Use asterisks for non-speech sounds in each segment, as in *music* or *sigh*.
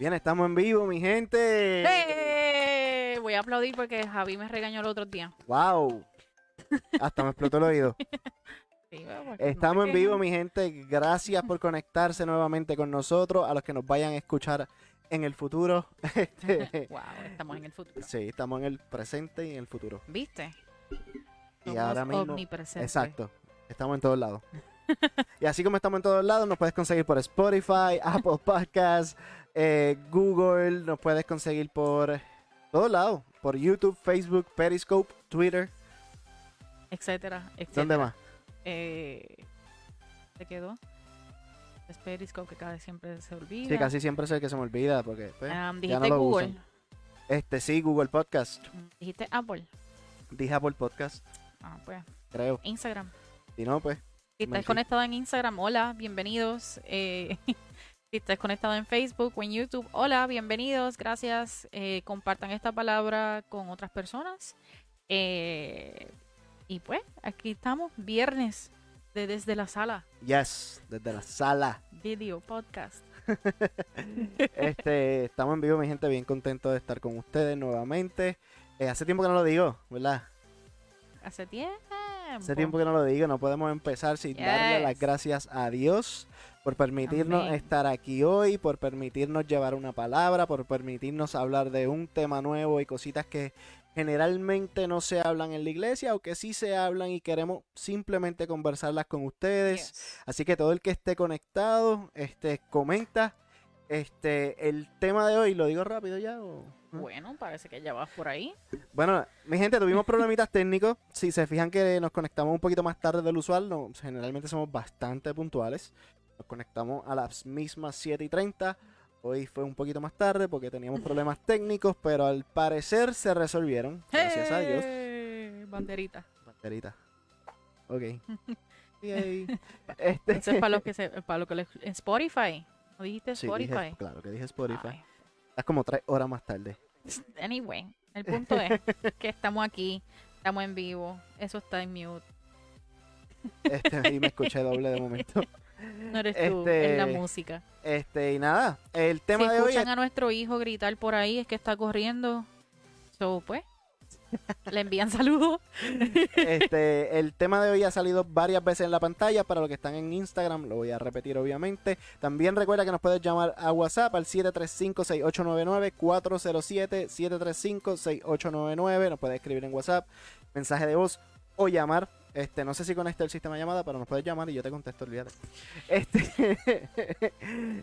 Bien, estamos en vivo, mi gente. ¡Eh! Voy a aplaudir porque Javi me regañó el otro día. ¡Wow! *laughs* Hasta me explotó el oído. Sí, bueno, porque no Estamos en vivo, mi gente. Gracias por conectarse nuevamente con nosotros. A los que nos vayan a escuchar en el futuro. *laughs* Este, *laughs* Wow, estamos en el futuro. sí, estamos en el presente y en el futuro. ¿Viste? Y ahora mismo. Exacto. Estamos en todos lados. y así como estamos en todos lados, nos puedes conseguir por Spotify, Apple Podcasts, eh, Google, nos puedes conseguir por todos lados. Por YouTube, Facebook, Periscope, Twitter. Etcétera, etcétera. ¿Dónde más? Eh, ¿Se quedó? Es Periscope que vez siempre se olvida. Sí, casi siempre sé que se me olvida porque pues, Am, ya no lo Google. usan. Este sí, Google Podcast. Mm, Dijiste Apple. Dije Apple Podcast, Ah, pues. creo. Instagram. Si no, pues. Si estás conectado en Instagram, hola, bienvenidos. Eh, *laughs* si estás conectado en Facebook o en YouTube, hola, bienvenidos, gracias. Eh, compartan esta palabra con otras personas. Eh, y pues, aquí estamos, viernes, de desde la sala, Yes, desde la sala. video podcast. *laughs* Este, estamos en vivo, mi gente, bien contento de estar con ustedes nuevamente. Eh, hace tiempo que no lo digo, ¿verdad? Hace tiempo. Hace tiempo que no lo digo, no podemos empezar sin darle las gracias a Dios por permitirnos Amén. estar aquí hoy, por permitirnos llevar una palabra, por permitirnos hablar de un tema nuevo y cositas que generalmente no se hablan en la iglesia o que sí se hablan y queremos simplemente conversarlas con ustedes. Yes. Así que todo el que esté conectado, este, comenta. Este, el tema de hoy, ¿lo digo rápido ya? o- Bueno, parece que ya vas por ahí. Bueno, mi gente, tuvimos problemitas *laughs* técnicos. Si se fijan que nos conectamos un poquito más tarde del usual, no, generalmente somos bastante puntuales. Nos conectamos a las mismas 7 y 30. Hoy fue un poquito más tarde porque teníamos problemas *laughs* técnicos, pero al parecer se resolvieron. Gracias a Dios. ¡Eh! Banderita. Banderita. Ok. *laughs* Yay. Eso es Este, para los que se, para los que les- en Spotify. ¿No dijiste sí, Spotify? dije- claro que dije Spotify. Ay. Estás como tres horas más tarde. Anyway, el punto es *laughs* que estamos aquí, estamos en vivo, eso está en mute. Este, y me escuché doble de momento. No eres tú, es la Este, música. Este, y nada, el tema si de hoy escuchan es- a nuestro hijo gritar por ahí, es que está corriendo. So, pues, *laughs* le envían saludos. Este, *laughs* el tema de hoy ha salido varias veces en la pantalla. Para los que están en Instagram, lo voy a repetir obviamente. También recuerda que nos puedes llamar a WhatsApp al 735-6899, 407-735-6899. Nos puedes escribir en WhatsApp, mensaje de voz o llamar. Este, no sé si conecta el sistema de llamada, pero nos puedes llamar y yo te contesto el olvídate. Este, *laughs*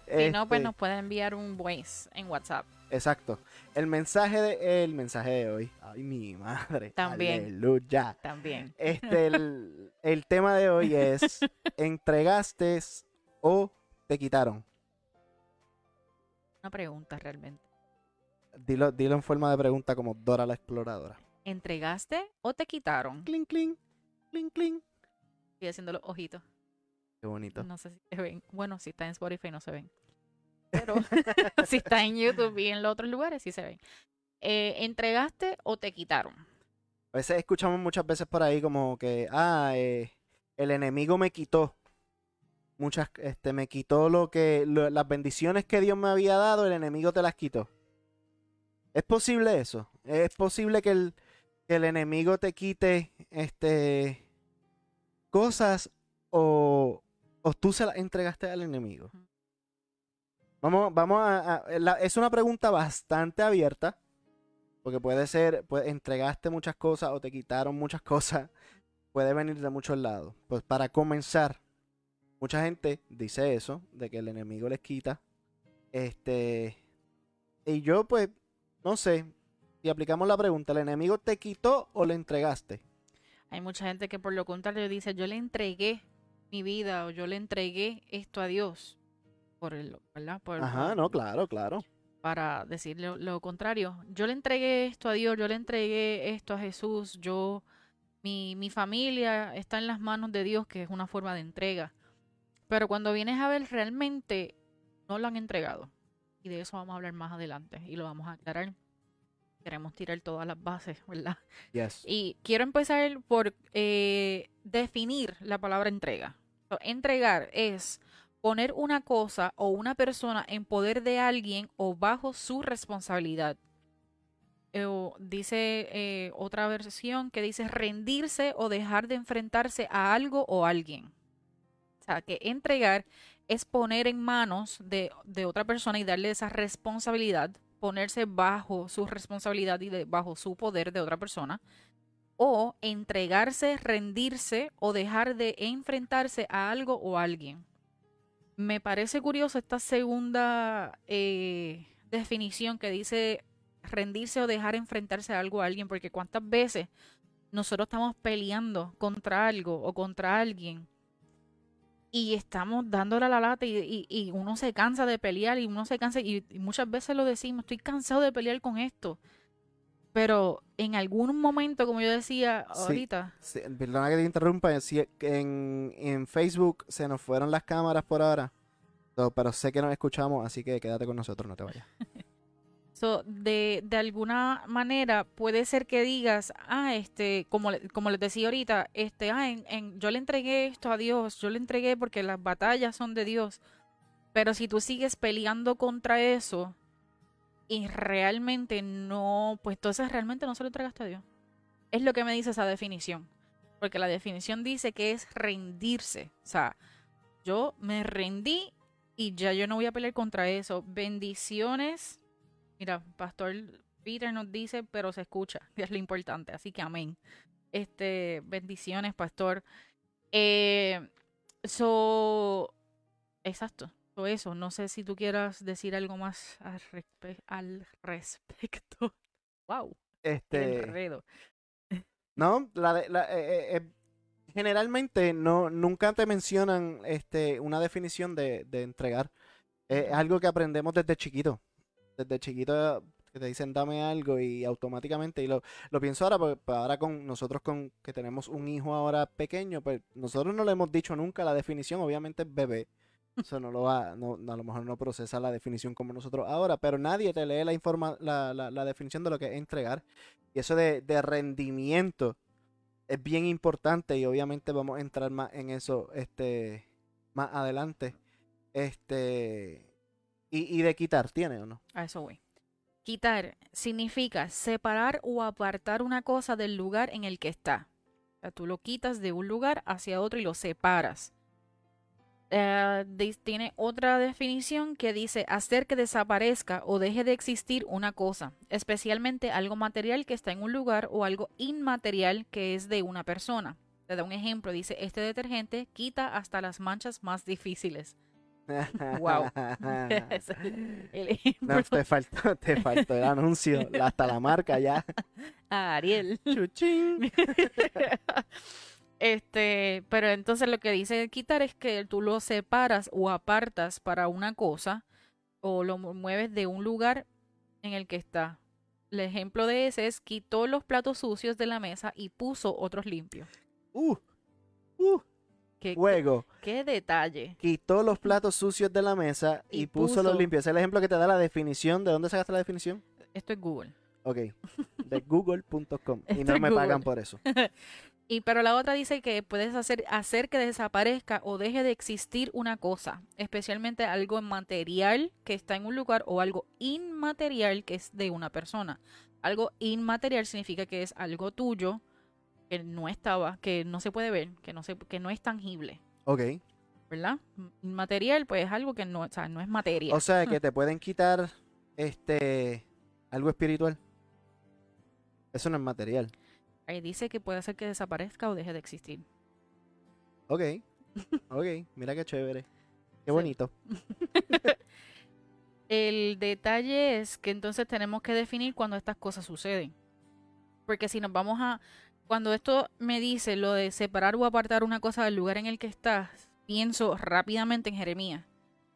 Si no, pues este, nos pueden enviar un voice en WhatsApp. Exacto. El mensaje de el mensaje de hoy. Ay, mi madre. También. Aleluya. También. Este, el, *laughs* el tema de hoy es, ¿entregaste o te quitaron? Una pregunta realmente. Dilo, dilo en forma de pregunta como Dora la exploradora. ¿Entregaste o te quitaron? Cling, cling, cling, cling. Estoy haciendo los ojitos. Qué bonito. No sé si se ven. Bueno, si está en Spotify no se ven. *laughs* Pero *laughs* si está en YouTube y en los otros lugares sí se ven. Eh, ¿Entregaste o te quitaron? A veces escuchamos muchas veces por ahí como que, ah, eh, el enemigo me quitó. Muchas, este, me quitó lo que, lo- las bendiciones que Dios me había dado, el enemigo te las quitó. ¿Es posible eso? ¿Es posible que el, que el enemigo te quite, este, cosas o, o tú se las entregaste al enemigo? Vamos, vamos a, a- la- es una pregunta bastante abierta. Porque puede ser, pues entregaste muchas cosas o te quitaron muchas *laughs* cosas. Puede venir de muchos lados. Pues para comenzar, mucha gente dice eso, de que el enemigo les quita. Este. Y yo, pues, no sé. Si aplicamos la pregunta, ¿el enemigo te quitó o le entregaste? Hay mucha gente que por lo contrario dice, yo le entregué mi vida o yo le entregué esto a Dios. Por el, ¿verdad? Por- Ajá, no, claro, claro. Para decir lo, lo contrario. Yo le entregué esto a Dios, yo le entregué esto a Jesús, yo, mi, mi familia está en las manos de Dios, que es una forma de entrega. Pero cuando vienes a ver, realmente no lo han entregado. Y de eso vamos a hablar más adelante y lo vamos a aclarar. Queremos tirar todas las bases, ¿verdad? Yes. Y quiero empezar por eh, definir la palabra entrega. Entregar es poner una cosa o una persona en poder de alguien o bajo su responsabilidad. Eh, dice eh, otra versión que dice rendirse o dejar de enfrentarse a algo o alguien. O sea, que entregar es poner en manos de, de otra persona y darle esa responsabilidad, ponerse bajo su responsabilidad y bajo su poder de otra persona, o entregarse, rendirse o dejar de enfrentarse a algo o alguien. Me parece curioso esta segunda eh, definición que dice rendirse o dejar enfrentarse a algo o a alguien, porque cuántas veces nosotros estamos peleando contra algo o contra alguien y estamos dándole a la lata y, y- y uno se cansa de pelear y uno se cansa y, y muchas veces lo decimos, estoy cansado de pelear con esto. Pero en algún momento, como yo decía ahorita, Sí, perdona que te interrumpa. si en, en Facebook se nos fueron las cámaras por ahora. Pero sé que nos escuchamos, así que quédate con nosotros, no te vayas. *laughs* So, de, de alguna manera puede ser que digas, ah, este, como, como les decía ahorita, este, ah, en, en- yo le entregué esto a Dios, yo le entregué porque las batallas son de Dios. Pero si tú sigues peleando contra eso y realmente no, pues entonces realmente no se lo entregaste a Dios. Es lo que me dice esa definición. Porque la definición dice que es rendirse. O sea, yo me rendí y ya yo no voy a pelear contra eso. Bendiciones. Mira, Pastor Peter nos dice, pero se escucha, *laughs* que es lo importante. Así que amén. Este, bendiciones, Pastor. Eh, so, exacto. So eso, no sé si tú quieras decir algo más al, respe- al respecto. *laughs* Wow, Este, enredo. no, la de- la- eh, eh, eh, generalmente no, nunca te mencionan este, una definición de, de entregar. Es algo que aprendemos desde chiquito. Desde chiquito te dicen dame algo y automáticamente, y lo, lo pienso ahora, porque pues, ahora con nosotros con que tenemos un hijo ahora pequeño, pues nosotros no le hemos dicho nunca la definición, obviamente es bebé. Eso no lo va, no, a lo mejor no procesa la definición como nosotros ahora, pero nadie te lee la, informa, la, la, la definición de lo que es entregar. Y eso de, de rendimiento es bien importante y obviamente vamos a entrar más en eso este más adelante. Este y, de quitar, ¿tiene o no? A eso voy. Quitar significa separar o apartar una cosa del lugar en el que está. O sea, tú lo quitas de un lugar hacia otro y lo separas. Eh, tiene otra definición que dice hacer que desaparezca o deje de existir una cosa, especialmente algo material que está en un lugar o algo inmaterial que es de una persona. Te da un ejemplo, dice, este detergente quita hasta las manchas más difíciles. Wow. *laughs* Es el. No, te faltó, te faltó el anuncio, hasta la marca ya. *laughs* Ariel. Chuchín. *laughs* Este, pero entonces lo que dice quitar es que tú lo separas o apartas para una cosa o lo mu- mueves de un lugar en el que está. El ejemplo de ese es quitó los platos sucios de la mesa y puso otros limpios. Uh, uh, ¿Qué, qué, juego. qué detalle? Quitó los platos sucios de la mesa y, Y puso, los limpios. Ese es el ejemplo que te da la definición. ¿De dónde sacaste la definición? Esto es Google. Ok, *laughs* de google.com. Y no me pagan por eso. *laughs* Y pero la otra dice que puedes hacer, hacer que desaparezca o deje de existir una cosa, especialmente algo material que está en un lugar o algo inmaterial que es de una persona. Algo inmaterial significa que es algo tuyo que no estaba, que no se puede ver, que no se, que no es tangible, Ok. ¿verdad? Inmaterial, pues es algo que no, o sea, no es materia. O sea, que *laughs* te pueden quitar este algo espiritual. Eso no es material. Ahí dice que puede hacer que desaparezca o deje de existir. Ok. Ok, mira qué chévere. Qué Sí. bonito. *laughs* El detalle es que entonces tenemos que definir cuando estas cosas suceden. Porque si nos vamos a... Cuando esto me dice lo de separar o apartar una cosa del lugar en el que estás, pienso rápidamente en Jeremías.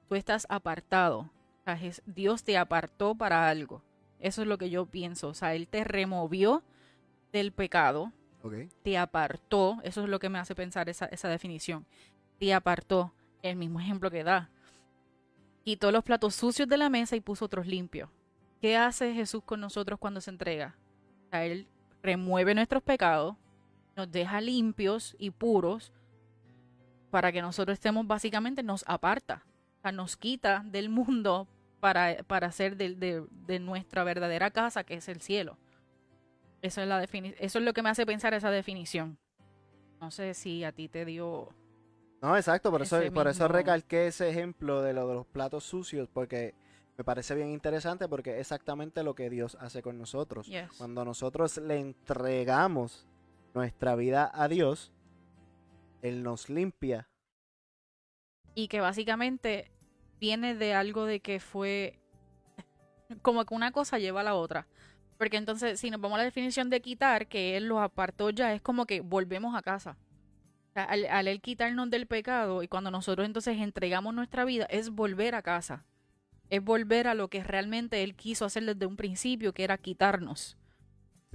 Tú estás apartado. O sea, es- Dios te apartó para algo. Eso es lo que yo pienso. O sea, Él te removió del pecado, te apartó. Eso es lo que me hace pensar esa, esa definición. Te apartó. El mismo ejemplo que da. Quitó los platos sucios de la mesa y puso otros limpios. ¿Qué hace Jesús con nosotros cuando se entrega? O sea, Él remueve nuestros pecados, nos deja limpios y puros para que nosotros estemos básicamente, nos aparta, o sea, nos quita del mundo para, para hacer de, de- de nuestra verdadera casa, que es el cielo. Eso es, la eso es lo que me hace pensar esa definición. No sé si a ti te dio... No, exacto, por eso, por eso recalqué ese ejemplo de lo de los platos sucios, porque me parece bien interesante porque es exactamente lo que Dios hace con nosotros. Yes. Cuando nosotros le entregamos nuestra vida a Dios, Él nos limpia. y que básicamente viene de algo de que fue *laughs* como que una cosa lleva a la otra. Porque entonces, si nos vamos a la definición de quitar, que él lo apartó ya, es como que volvemos a casa. O sea, al, al él quitarnos del pecado y cuando nosotros entonces entregamos nuestra vida, es volver a casa. Es volver a lo que realmente él quiso hacer desde un principio, que era quitarnos.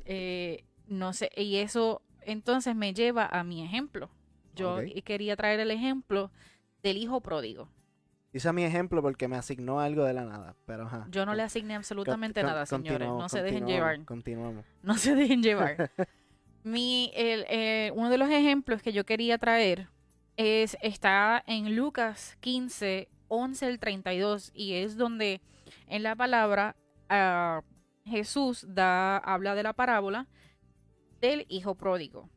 Eh, no sé, y eso entonces me lleva a mi ejemplo. Yo quería traer el ejemplo del hijo pródigo. Hice mi ejemplo porque me asignó algo de la nada, pero ajá. Yo no le asigné absolutamente con- nada, señores. No se dejen llevar. Continuamos. *laughs* No se dejen llevar. *laughs* Mi, el, eh, uno de los ejemplos que yo quería traer es está en Lucas 15, 11 al 32 y es donde en la palabra ah, Jesús da habla de la parábola del hijo pródigo.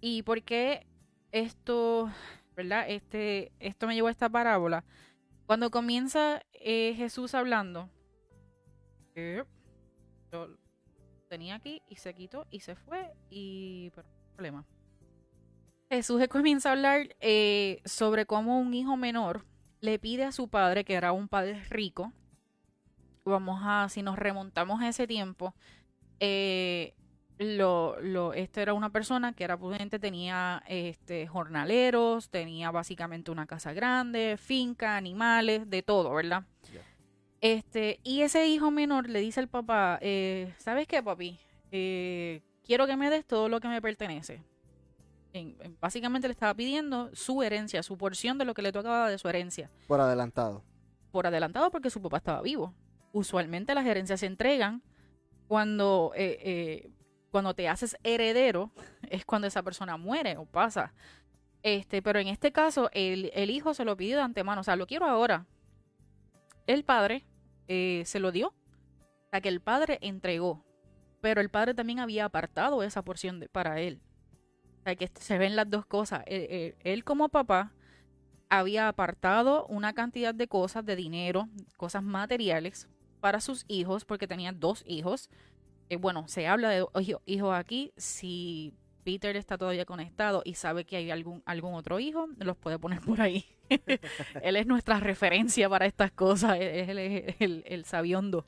¿Y por qué esto, verdad? Este, esto me llevó a esta parábola. Cuando comienza eh, Jesús hablando, eh, yo tenía aquí y se quitó y se fue y pero, problema. Jesús comienza a hablar eh, sobre cómo un hijo menor le pide a su padre, que era un padre rico, vamos a, si nos remontamos a ese tiempo, eh, lo, lo, esto era una persona que era prudente, tenía este, jornaleros, tenía básicamente una casa grande, finca, animales, de todo, ¿verdad? Este, y ese hijo menor le dice al papá, eh, ¿sabes qué, papi? Eh, quiero que me des todo lo que me pertenece. En- en- básicamente le estaba pidiendo su herencia, su porción de lo que le tocaba de su herencia Por adelantado. por adelantado porque su papá estaba vivo. Usualmente las herencias se entregan cuando, eh, eh, cuando te haces heredero, *laughs* es cuando esa persona muere o pasa. Este, pero en este caso, el, el hijo se lo pidió de antemano, o sea, lo quiero ahora. El padre eh, se lo dio, o sea, que el padre entregó, pero el padre también había apartado esa porción de- para él. Que se ven las dos cosas. Él- él- él como papá había apartado una cantidad de cosas, de dinero, cosas materiales para sus hijos, porque tenía dos hijos. Eh, bueno, se habla de hijos aquí. Si Peter está todavía conectado y sabe que hay algún, algún otro hijo, los puede poner por ahí. *laughs* Él es nuestra referencia para estas cosas. Es el, el, sabiondo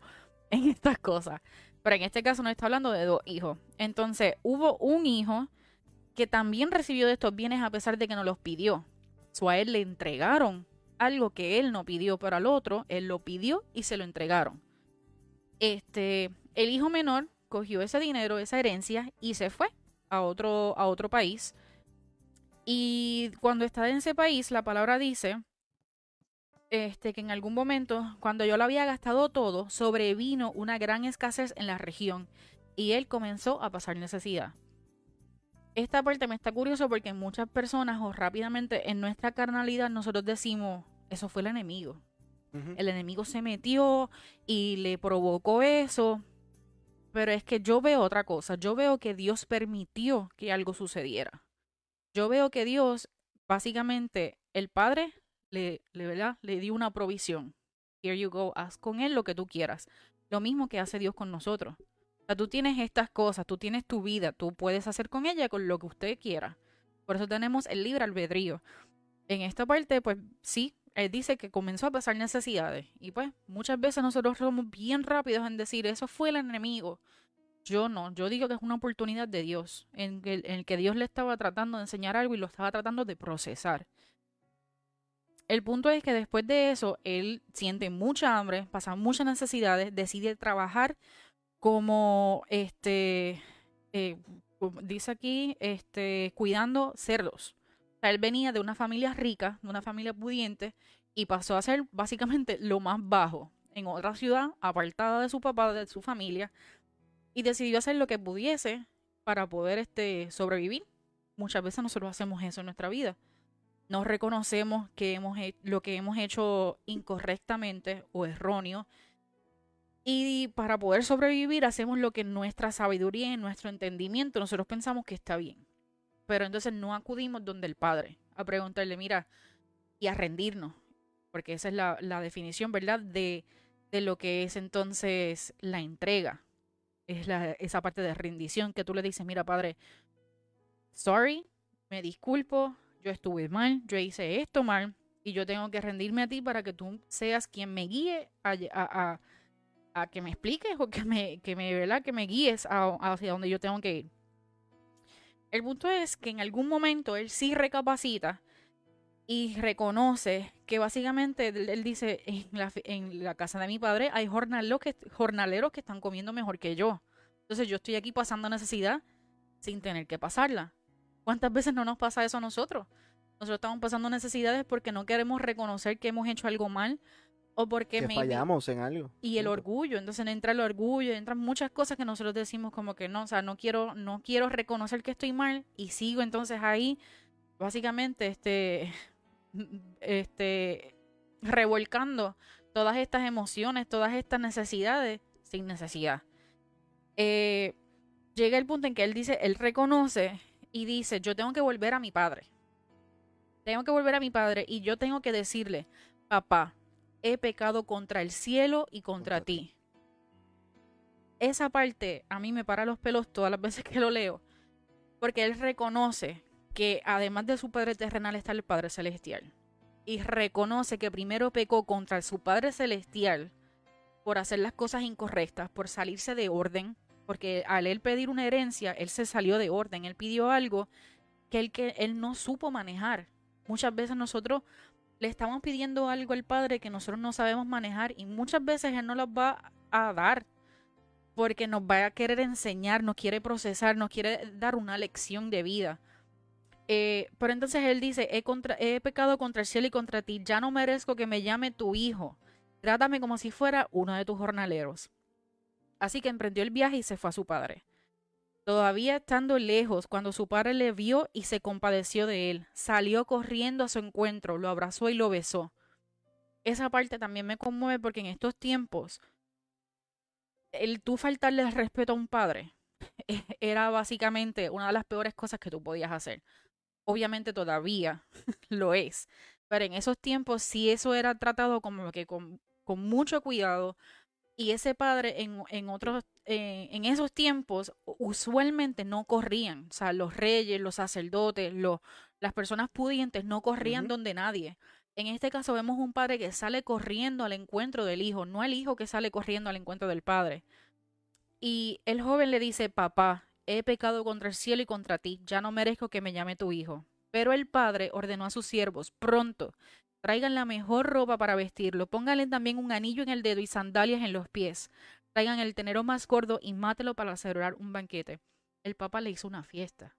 en estas cosas. Pero en este caso nos está hablando de dos hijos. Entonces, hubo un hijo que también recibió de estos bienes a pesar de que no los pidió. So, a él le entregaron algo que él no pidió, pero al otro él lo pidió y se lo entregaron. Este, el hijo menor cogió ese dinero, esa herencia y se fue a otro a otro país. Y cuando está en ese país, la palabra dice este que en algún momento, cuando yo lo había gastado todo, sobrevino una gran escasez en la región y él comenzó a pasar necesidad esta parte me está curioso porque muchas personas o rápidamente en nuestra carnalidad nosotros decimos, eso fue el enemigo. El enemigo se metió y le provocó eso. Pero es que yo veo otra cosa. Yo veo que Dios permitió que algo sucediera. Yo veo que Dios, básicamente, el Padre le, le, ¿verdad? le dio una provisión. Here you go, haz con él lo que tú quieras. Lo mismo que hace Dios con nosotros. Tú tienes estas cosas, tú tienes tu vida, tú puedes hacer con ella con lo que usted quiera. Por eso tenemos el libre albedrío. En esta parte, pues sí, él dice que comenzó a pasar necesidades. Y pues muchas veces nosotros somos bien rápidos en decir, eso fue el enemigo. Yo no, yo digo que es una oportunidad de Dios, en en el que Dios le estaba tratando de enseñar algo y lo estaba tratando de procesar. El punto es que después de eso, él siente mucha hambre, pasa muchas necesidades, decide trabajar como este eh, dice aquí, este, cuidando cerdos. Él venía de una familia rica, de una familia pudiente, y pasó a ser básicamente lo más bajo en otra ciudad, apartada de su papá, de su familia, y decidió hacer lo que pudiese para poder este, sobrevivir. Muchas veces nosotros hacemos eso en nuestra vida. no reconocemos que hemos lo que hemos hecho incorrectamente o erróneo. Y para poder sobrevivir hacemos lo que nuestra sabiduría y nuestro entendimiento nosotros pensamos que está bien. Pero entonces no acudimos donde el Padre a preguntarle, mira, y a rendirnos. Porque esa es la, la definición, ¿verdad? De, de lo que es entonces la entrega. Es la, esa parte de rendición que tú le dices, mira, Padre, sorry, me disculpo, yo estuve mal, yo hice esto mal y yo tengo que rendirme a ti para que tú seas quien me guíe a, que me expliques o que me, que me, ¿verdad? Que me guíes hacia donde yo tengo que ir. El punto es que en algún momento él sí recapacita y reconoce que básicamente él, dice, en la, en la, casa de mi padre hay jornaleros que, jornaleros que están comiendo mejor que yo. Entonces yo estoy aquí pasando necesidad sin tener que pasarla. ¿Cuántas veces no nos pasa eso a nosotros? Nosotros estamos pasando necesidades porque no queremos reconocer que hemos hecho algo mal o porque que fallamos en algo. Y el orgullo, entonces entra el orgullo, entran muchas cosas que nosotros decimos como que no, o sea, no quiero no quiero reconocer que estoy mal y sigo entonces ahí básicamente este *laughs* este revolcando todas estas emociones, todas estas necesidades sin necesidad. Eh, llega el punto en que él dice, él reconoce y dice, yo tengo que volver a mi padre. Tengo que volver a mi padre y yo tengo que decirle, papá, he pecado contra el cielo y contra ti. Esa parte a mí me para los pelos todas las *laughs* veces que lo leo, porque él reconoce que además de su Padre terrenal está el Padre celestial. Y reconoce que primero pecó contra su Padre celestial por hacer las cosas incorrectas, por salirse de orden, porque al él pedir una herencia, él se salió de orden, él pidió algo que él, que él no supo manejar. Muchas veces nosotros le estamos pidiendo algo al Padre que nosotros no sabemos manejar y muchas veces Él no los va a dar porque nos va a querer enseñar, nos quiere procesar, nos quiere dar una lección de vida. Eh, pero entonces Él dice, he, he pecado contra el cielo y contra ti, ya no merezco que me llame tu hijo, trátame como si fuera uno de tus jornaleros. Así que emprendió el viaje y se fue a su padre. Todavía estando lejos, cuando su padre le vio y se compadeció de él, salió corriendo a su encuentro, lo abrazó y lo besó. Esa parte también me conmueve porque en estos tiempos, el tú faltarle respeto a un padre *laughs* era básicamente una de las peores cosas que tú podías hacer. Obviamente todavía *laughs* lo es, pero en esos tiempos sí eso era tratado como que con mucho cuidado, y ese padre en, en otros, eh, en esos tiempos usualmente no corrían, o sea, los reyes, los sacerdotes, los, las personas pudientes no corrían donde nadie. En este caso vemos un padre que sale corriendo al encuentro del hijo, no el hijo que sale corriendo al encuentro del padre. Y el joven le dice, papá, he pecado contra el cielo y contra ti, ya no merezco que me llame tu hijo. Pero el padre ordenó a sus siervos, pronto, Traigan la mejor ropa para vestirlo. Pónganle también un anillo en el dedo y sandalias en los pies. Traigan el tenero más gordo y mátelo para celebrar un banquete. El papa le hizo una fiesta.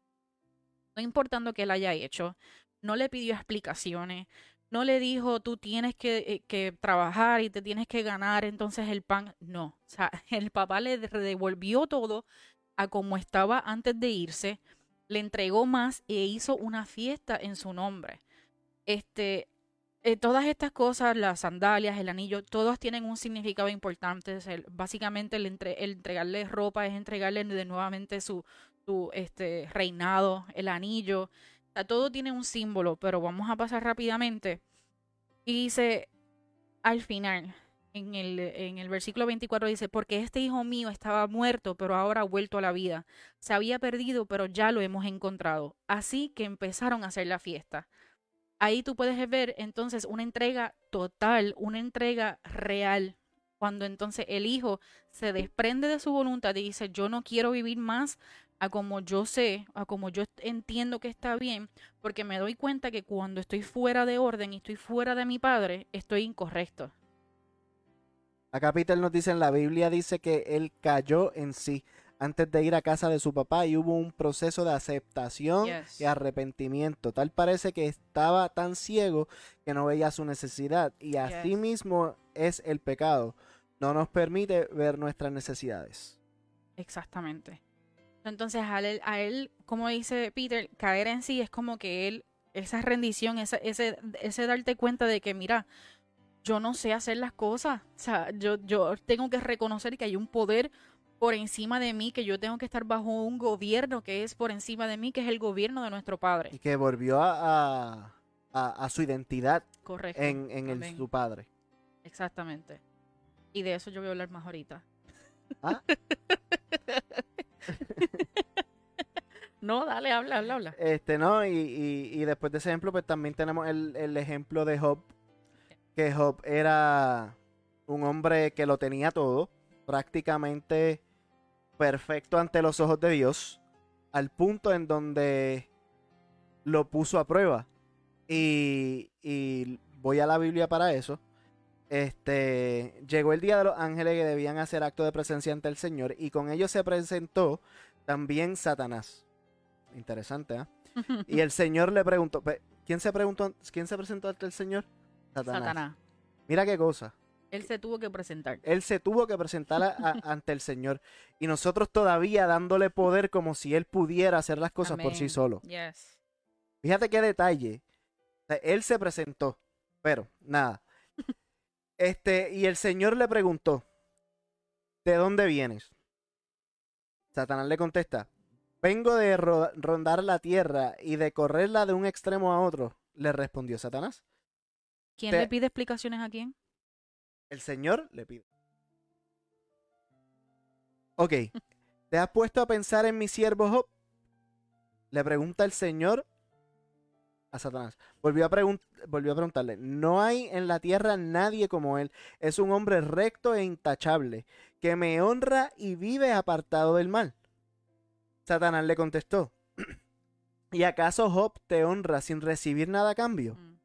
No importando que él haya hecho, no le pidió explicaciones, no le dijo tú tienes que, eh, que, trabajar y te tienes que ganar entonces el pan. No, o sea, *laughs* el papá le devolvió todo a como estaba antes de irse, le entregó más e hizo una fiesta en su nombre. Este, eh, todas estas cosas, las sandalias, el anillo, todas tienen un significado importante. básicamente el, entregarle ropa es entregarle nuevamente su, su este, reinado, el anillo. todo tiene un símbolo, pero vamos a pasar rápidamente. Y dice, al final, en el, en el versículo 24 dice, porque este hijo mío estaba muerto, pero ahora ha vuelto a la vida. Se había perdido, pero ya lo hemos encontrado. Así que empezaron a hacer la fiesta ahí tú puedes ver entonces una entrega total, una entrega real, cuando entonces el hijo se desprende de su voluntad y dice, yo no quiero vivir más a como yo sé, a como yo entiendo que está bien, porque me doy cuenta que cuando estoy fuera de orden y estoy fuera de mi padre, estoy incorrecto. Acá Peter nos dice en la Biblia, dice que él cayó en sí antes de ir a casa de su papá y hubo un proceso de aceptación y arrepentimiento. Tal parece que estaba tan ciego que no veía su necesidad y así mismo es el pecado. No nos permite ver nuestras necesidades. Exactamente. Entonces a él, a él, como dice Peter, caer en sí es como que él esa rendición, ese, ese, ese darte cuenta de que, mira, yo no sé hacer las cosas. O sea, yo, yo tengo que reconocer que hay un poder por encima de mí, que yo tengo que estar bajo un gobierno que es por encima de mí, que es el gobierno de nuestro Padre. Y que volvió a, a, su identidad Correcto. en, en el- su padre. Exactamente. Y de eso yo voy a hablar más ahorita. Ah. *laughs* no, dale, habla, habla, habla. Este, ¿no? Y, y, y después de ese ejemplo, pues también tenemos el, el ejemplo de Job. Que Job era un hombre que lo tenía todo, prácticamente perfecto ante los ojos de Dios, al punto en donde lo puso a prueba. Y, y voy a la Biblia para eso. Este, llegó el día de los ángeles que debían hacer acto de presencia ante el Señor y con ellos se presentó también Satanás. Interesante, ¿ah? *laughs* Y el Señor le preguntó, ¿quién se preguntó, quién se presentó ante el Señor? Satanás. Satanás. Mira qué cosa. Él se tuvo que presentar. Él se tuvo que presentar a- a- *laughs* ante el Señor y nosotros todavía dándole poder como si él pudiera hacer las cosas por sí solo. Yes. Fíjate qué detalle. O sea, él se presentó, pero nada. *laughs* Este, y el Señor le preguntó, ¿de dónde vienes? Satanás le contesta, vengo de ro- rondar la tierra y de correrla de un extremo a otro, le respondió Satanás. ¿Quién Te- le pide explicaciones a quién? El Señor le pide. Ok, *laughs* ¿te has puesto a pensar en mi siervo Job? Le pregunta el Señor a Satanás. Volvió a, volvió a preguntarle, no hay en la tierra nadie como él. Es un hombre recto e intachable, que me honra y vive apartado del mal. Satanás le contestó, *clears throat* ¿y acaso Job te honra sin recibir nada a cambio? Mm.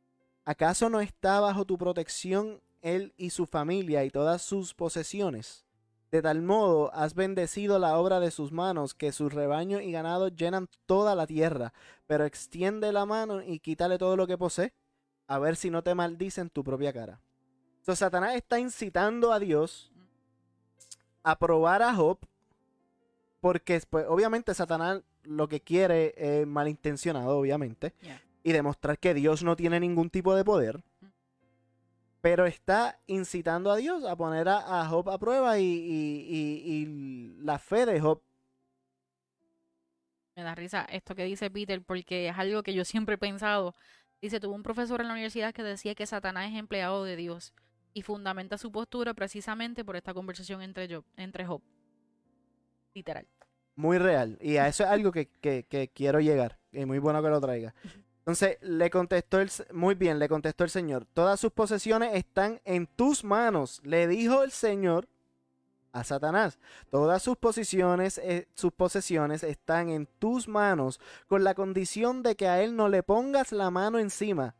¿Acaso no está bajo tu protección él y su familia y todas sus posesiones? De tal modo has bendecido la obra de sus manos, que sus rebaños y ganados llenan toda la tierra, pero extiende la mano y quítale todo lo que posee, a ver si no te maldice en tu propia cara. So, Satanás está incitando a Dios a probar a Job, porque pues, obviamente Satanás lo que quiere es malintencionado, obviamente, Yeah. y demostrar que Dios no tiene ningún tipo de poder. Pero está incitando a Dios a poner a, a Job a prueba y, y- y- y la fe de Job. Me da risa esto que dice Peter porque es algo que yo siempre he pensado. Dice, tuvo un profesor en la universidad que decía que Satanás es empleado de Dios y fundamenta su postura precisamente por esta conversación entre, Job, entre Job. Literal. Muy real. Y a eso es algo que, que- que quiero llegar. Y muy bueno que lo traiga. *laughs* Entonces le contestó el, muy bien, le contestó el Señor. Todas sus posesiones están en tus manos. Le dijo el Señor a Satanás. Todas sus posiciones, eh, sus posesiones están en tus manos, con la condición de que a él no le pongas la mano encima.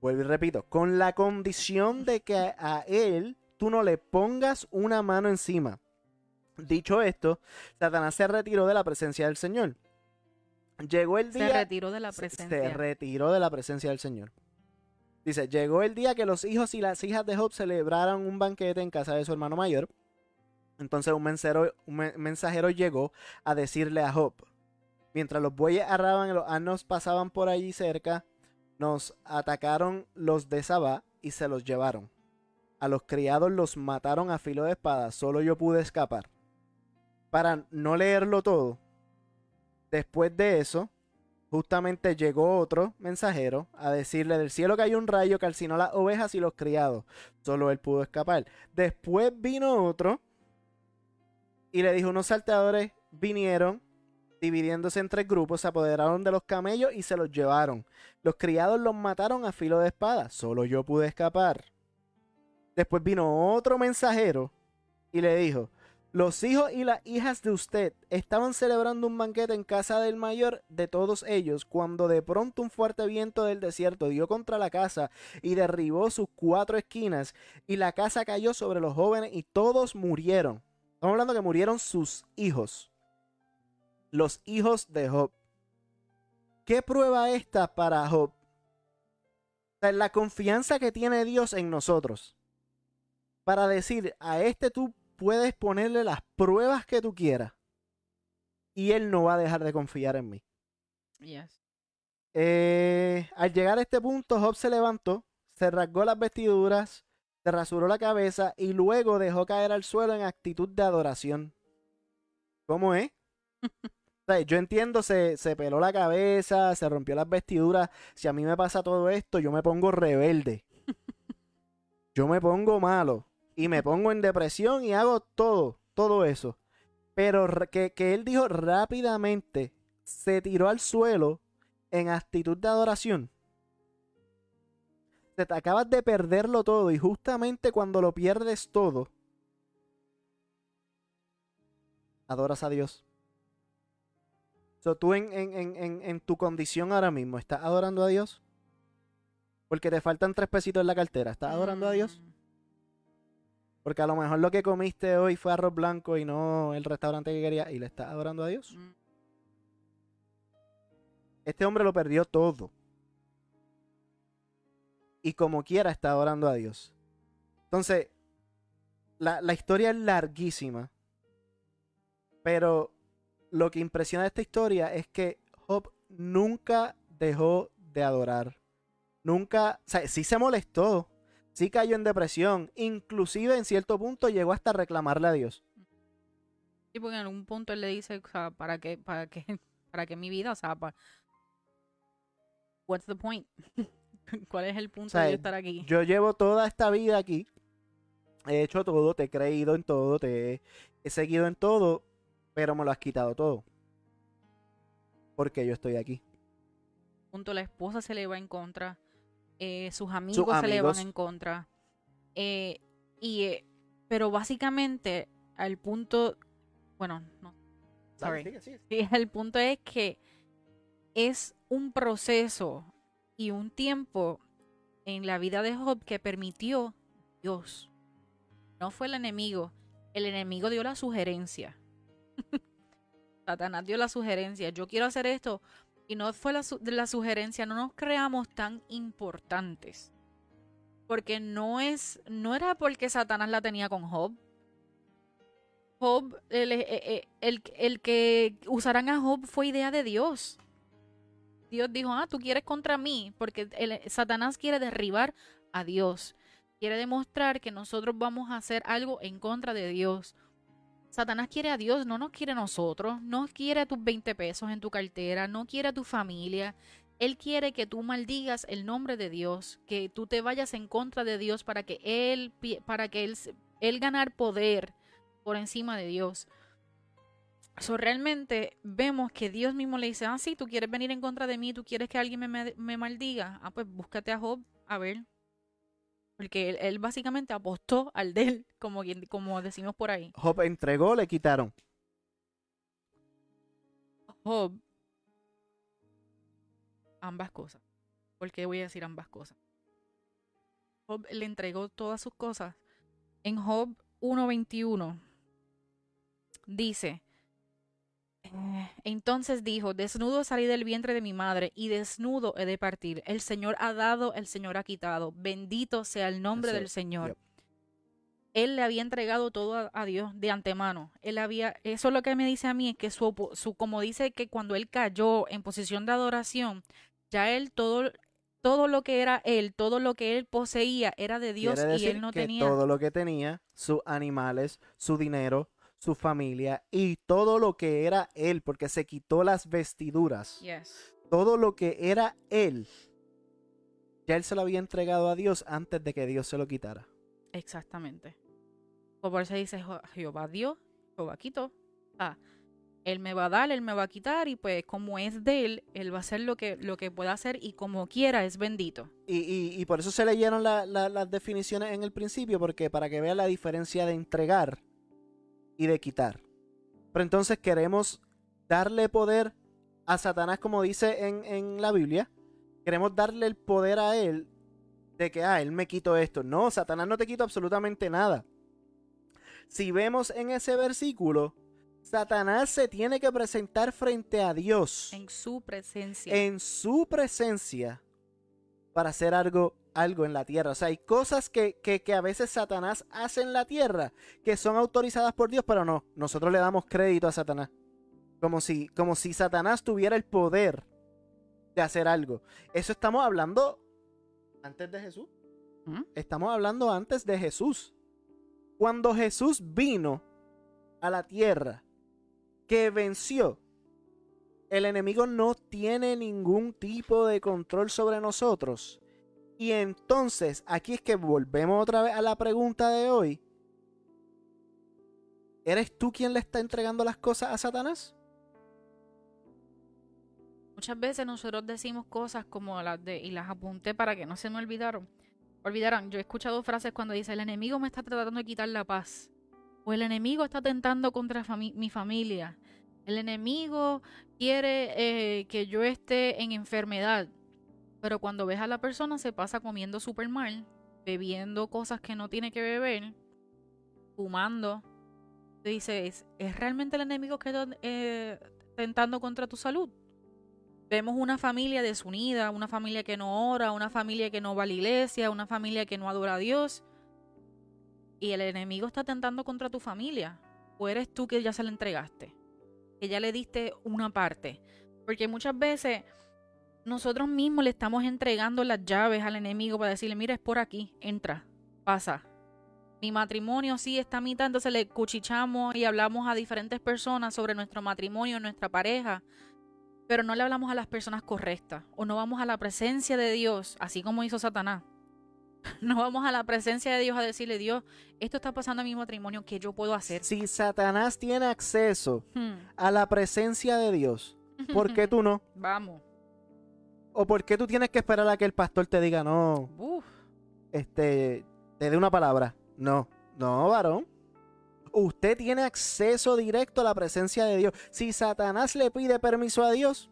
Vuelvo y repito, con la condición de que a él tú no le pongas una mano encima. Dicho esto, Satanás se retiró de la presencia del Señor. Llegó el Se día. retiró de la se- presencia. Se retiró de la presencia del Señor. Dice, llegó el día que los hijos y las hijas de Job celebraron un banquete en casa de su hermano mayor. Entonces un mensajero, un men- mensajero llegó a decirle a Job, mientras los bueyes arraban y los asnos pasaban por allí cerca, nos atacaron los de Sabá y se los llevaron. A los criados los mataron a filo de espada, solo yo pude escapar. Para no leerlo todo, después de eso, justamente llegó otro mensajero a decirle del cielo cayó un rayo que calcinó las ovejas y los criados. Solo él pudo escapar. Después vino otro y le dijo, unos salteadores vinieron dividiéndose en tres grupos, se apoderaron de los camellos y se los llevaron. Los criados los mataron a filo de espada. Solo yo pude escapar. Después vino otro mensajero y le dijo, los hijos y las hijas de usted estaban celebrando un banquete en casa del mayor de todos ellos, cuando de pronto un fuerte viento del desierto dio contra la casa y derribó sus cuatro esquinas, y la casa cayó sobre los jóvenes y todos murieron. Estamos hablando que murieron sus hijos, los hijos de Job. ¿Qué prueba esta para Job? La confianza que tiene Dios en nosotros. Para decir, a este tú puedes ponerle las pruebas que tú quieras. Y él no va a dejar de confiar en mí. Yes. Eh, al llegar a este punto, Job se levantó, se rasgó las vestiduras, se rasuró la cabeza y luego dejó caer al suelo en actitud de adoración. ¿Cómo es? *laughs* O sea, yo entiendo, se, se peló la cabeza, se rompió las vestiduras. Si a mí me pasa todo esto, yo me pongo rebelde. *laughs* Yo me pongo malo. Y me pongo en depresión y hago todo, todo eso. Pero que, que él dijo rápidamente, se tiró al suelo en actitud de adoración. Te, acabas de perderlo todo y justamente cuando lo pierdes todo, adoras a Dios. So, tú en, en, en, en, en tu condición ahora mismo, ¿estás adorando a Dios? Porque te faltan tres pesitos en la cartera. ¿Estás adorando a Dios? Porque a lo mejor lo que comiste hoy fue arroz blanco y no el restaurante que querías y le estás adorando a Dios. mm. Este hombre lo perdió todo. Y como quiera está adorando a Dios. Entonces, la, la historia es larguísima. Pero lo que impresiona de esta historia es que Job nunca dejó de adorar. Nunca, o sea, sí se molestó, sí cayó en depresión, inclusive en cierto punto llegó hasta reclamarle a Dios. Sí, porque en algún punto él le dice, o sea, ¿para qué, para qué, *laughs* para qué mi vida? O sea, pa- what's the point? *laughs* ¿Cuál es el punto sea, de yo estar aquí? Yo llevo toda esta vida aquí, he hecho todo, te he creído en todo, te he, he seguido en todo, pero me lo has quitado todo. Porque yo estoy aquí. punto la esposa se le va en contra, eh, sus amigos se le van en contra. eh, y, eh, pero básicamente, al punto, bueno, no, sorry. Sí, *laughs* el punto es que es un proceso y un tiempo en la vida de Job que permitió Dios. No fue el enemigo. El enemigo dio la sugerencia. *laughs* Satanás dio la sugerencia. Yo quiero hacer esto. Y no fue la, la sugerencia. No nos creamos tan importantes. Porque no es, no era porque Satanás la tenía con Job. Job, el, eh, eh, el, el que usarán a Job fue idea de Dios. Dios dijo, ah, tú quieres contra mí, porque Satanás quiere derribar a Dios. Quiere demostrar que nosotros vamos a hacer algo en contra de Dios. Satanás quiere a Dios, no nos quiere a nosotros, no quiere tus 20 pesos en tu cartera, no quiere a tu familia. Él quiere que tú maldigas el nombre de Dios, que tú te vayas en contra de Dios para que él para que él, él ganar poder por encima de Dios. So, realmente vemos que Dios mismo le dice, ah, sí, tú quieres venir en contra de mí, tú quieres que alguien me- me maldiga. Ah, pues búscate a Job, a ver. Porque él, él básicamente apostó al de él, como, quien- como decimos por ahí. Job entregó, le quitaron. Job, ambas cosas. ¿Por qué voy a decir ambas cosas? Job le entregó todas sus cosas. En Job 1.21 dice, entonces dijo, desnudo salí del vientre de mi madre y desnudo he de partir. El Señor ha dado, el Señor ha quitado. Bendito sea el nombre Eso, del Señor. yep. Él le había entregado todo a, Dios de antemano. Él había, eso es lo que me dice a mí, es que su, su, como dice que cuando él cayó en posición de adoración, ya él todo, todo lo que era él, todo lo que él poseía era de Dios Quiere y decir él no que tenía. todo lo que tenía, sus animales, su dinero, su familia y todo lo que era él, porque se quitó las vestiduras. Yes. Todo lo que era él, ya él se lo había entregado a Dios antes de que Dios se lo quitara. Exactamente. Pues por eso dice "Jo- Jehová dio, Jehová quitó. Ah, él me va a dar, él me va a quitar y pues como es de él, él va a hacer lo que, lo que pueda hacer y como quiera es bendito. Y, y- y por eso se leyeron la- la- las definiciones en el principio, porque para que vean la diferencia de entregar y de quitar. Pero entonces queremos darle poder a Satanás, como dice en, en la Biblia. Queremos darle el poder a él de que, ah, él me quitó esto. No, Satanás no te quitó absolutamente nada. Si vemos en ese versículo, Satanás se tiene que presentar frente a Dios En su presencia. en su presencia para hacer algo, algo en la tierra. O sea, hay cosas que, que, que a veces Satanás hace en la tierra que son autorizadas por Dios, pero no, nosotros le damos crédito a Satanás. Como si, como si Satanás tuviera el poder de hacer algo. Eso estamos hablando antes de Jesús. ¿Mm? Estamos hablando antes de Jesús. Cuando Jesús vino a la tierra, que venció, el enemigo no tiene ningún tipo de control sobre nosotros. Y entonces, aquí es que volvemos otra vez a la pregunta de hoy. ¿Eres tú quien le está entregando las cosas a Satanás? Muchas veces nosotros decimos cosas como las de, y las apunté para que no se me olvidaron. Olvidaran, yo he escuchado frases cuando dice, el enemigo me está tratando de quitar la paz. O el enemigo está tentando contra mi familia. El enemigo quiere eh, que yo esté en enfermedad. Pero cuando ves a la persona se pasa comiendo súper mal, bebiendo cosas que no tiene que beber, fumando. Tú dices, ¿es realmente el enemigo que está eh, tentando contra tu salud? Vemos una familia desunida, una familia que no ora, una familia que no va a la iglesia, una familia que no adora a Dios. Y el enemigo está tentando contra tu familia. O eres tú que ya se la entregaste, que ya le diste una parte. Porque muchas veces nosotros mismos le estamos entregando las llaves al enemigo para decirle, mira, es por aquí, entra, pasa. Mi matrimonio sí está a mitad, entonces le cuchichamos y hablamos a diferentes personas sobre nuestro matrimonio, nuestra pareja, pero no le hablamos a las personas correctas o no vamos a la presencia de Dios, así como hizo Satanás. *laughs* No vamos a la presencia de Dios a decirle, Dios, esto está pasando en mi matrimonio, ¿qué yo puedo hacer? Si Satanás tiene acceso Hmm. a la presencia de Dios, ¿por qué *laughs* tú no? Vamos. ¿O por qué tú tienes que esperar a que el pastor te diga, no, Uf. este, te dé una palabra? No, no, varón. Usted tiene acceso directo a la presencia de Dios. Si Satanás le pide permiso a Dios,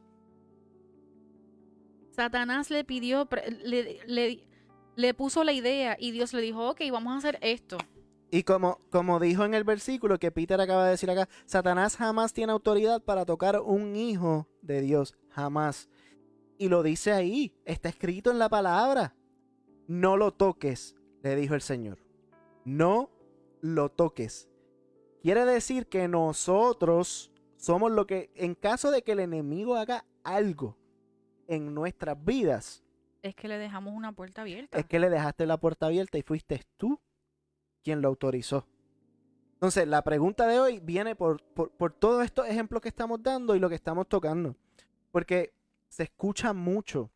Satanás le pidió, le, le puso la idea y Dios le dijo, ok, vamos a hacer esto. y como, como dijo en el versículo que Peter acaba de decir acá, Satanás jamás tiene autoridad para tocar un hijo de Dios, jamás. Y lo dice ahí, está escrito en la palabra. No lo toques, le dijo el Señor. No lo toques. Quiere decir que nosotros somos lo que, en caso de que el enemigo haga algo en nuestras vidas, Es que le dejamos una puerta abierta. es que le dejaste la puerta abierta y fuiste tú quien lo autorizó. Entonces, la pregunta de hoy viene por, por, por todos estos ejemplos que estamos dando y lo que estamos tocando. Porque se escucha mucho,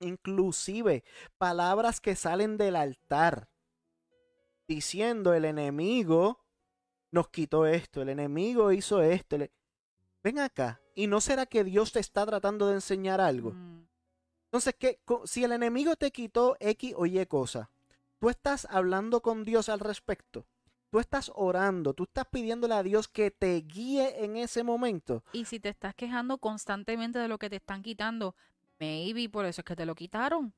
inclusive palabras que salen del altar, diciendo el enemigo nos quitó esto, el enemigo hizo esto. el- Ven acá, ¿y no será que Dios te está tratando de enseñar algo? Mm, Entonces, ¿qué? Si el enemigo te quitó X o Y cosa, tú estás hablando con Dios al respecto. Tú estás orando, tú estás pidiéndole a Dios que te guíe en ese momento. Y si te estás quejando constantemente de lo que te están quitando, maybe por eso es que te lo quitaron.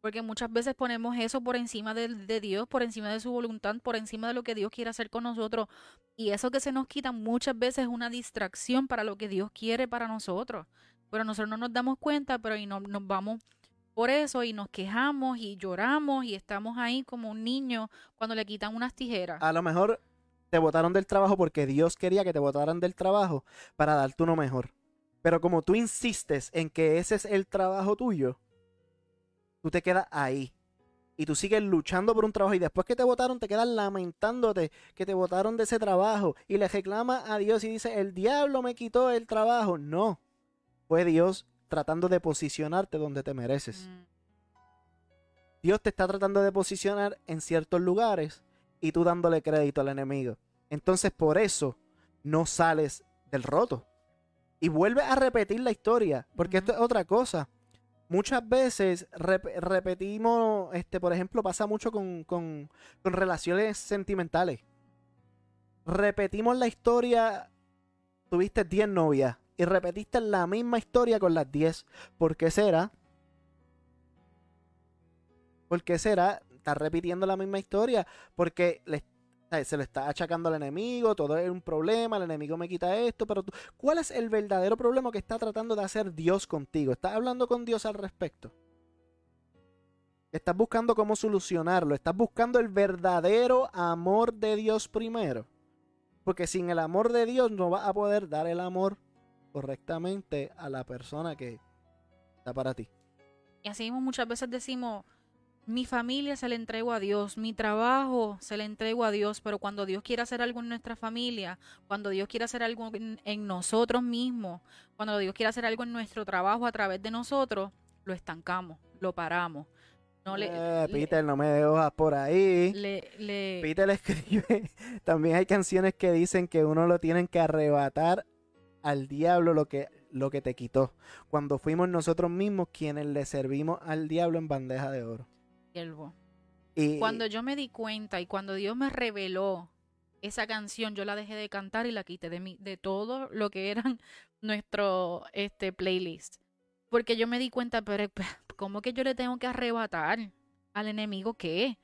Porque muchas veces ponemos eso por encima de, de Dios, por encima de su voluntad, por encima de lo que Dios quiere hacer con nosotros. Y eso que se nos quita muchas veces es una distracción para lo que Dios quiere para nosotros. Pero nosotros no nos damos cuenta, pero y no, nos vamos por eso y nos quejamos y lloramos y estamos ahí como un niño cuando le quitan unas tijeras. A lo mejor te botaron del trabajo porque Dios quería que te botaran del trabajo para darte uno mejor. Pero como tú insistes en que ese es el trabajo tuyo, tú te quedas ahí. Y tú sigues luchando por un trabajo y después que te votaron te quedas lamentándote que te votaron de ese trabajo y le reclama a Dios y dice, el diablo me quitó el trabajo. No, fue Dios tratando de posicionarte donde te mereces. Mm, Dios te está tratando de posicionar en ciertos lugares y tú dándole crédito al enemigo. Entonces por eso no sales del roto. Y vuelve a repetir la historia, porque esto es otra cosa. Muchas veces rep- repetimos, este, por ejemplo, pasa mucho con, con- con relaciones sentimentales. Repetimos la historia, tuviste 10 novias y repetiste la misma historia con las 10. ¿Por qué será? ¿Por qué será? Estás repitiendo la misma historia. Porque le- se le está achacando al enemigo, todo es un problema, el enemigo me quita esto, pero tú- ¿cuál es el verdadero problema que está tratando de hacer Dios contigo? ¿Estás hablando con Dios al respecto? Estás buscando cómo solucionarlo, estás buscando el verdadero amor de Dios primero. Porque sin el amor de Dios no vas a poder dar el amor correctamente a la persona que Está para ti. Y así mismo muchas veces decimos, mi familia se la entrego a Dios, mi trabajo se le entrego a Dios, pero cuando Dios quiere hacer algo en nuestra familia, cuando Dios quiere hacer algo en, en nosotros mismos, cuando Dios quiere hacer algo en nuestro trabajo a través de nosotros, lo estancamos, lo paramos. No le, Eh, le- Peter, no me dejas por ahí. le- le- Peter *laughs* escribe. También hay canciones que dicen que uno lo tienen que arrebatar al diablo lo que, lo que te quitó. Cuando fuimos nosotros mismos quienes le servimos al diablo en bandeja de oro. siervo. Y Cuando yo me di cuenta y cuando Dios me reveló esa canción, yo la dejé de cantar y la quité de mi, de todo lo que eran *laughs* nuestro este playlist. Porque yo me di cuenta, pero *laughs* ¿cómo que yo le tengo que arrebatar al enemigo qué?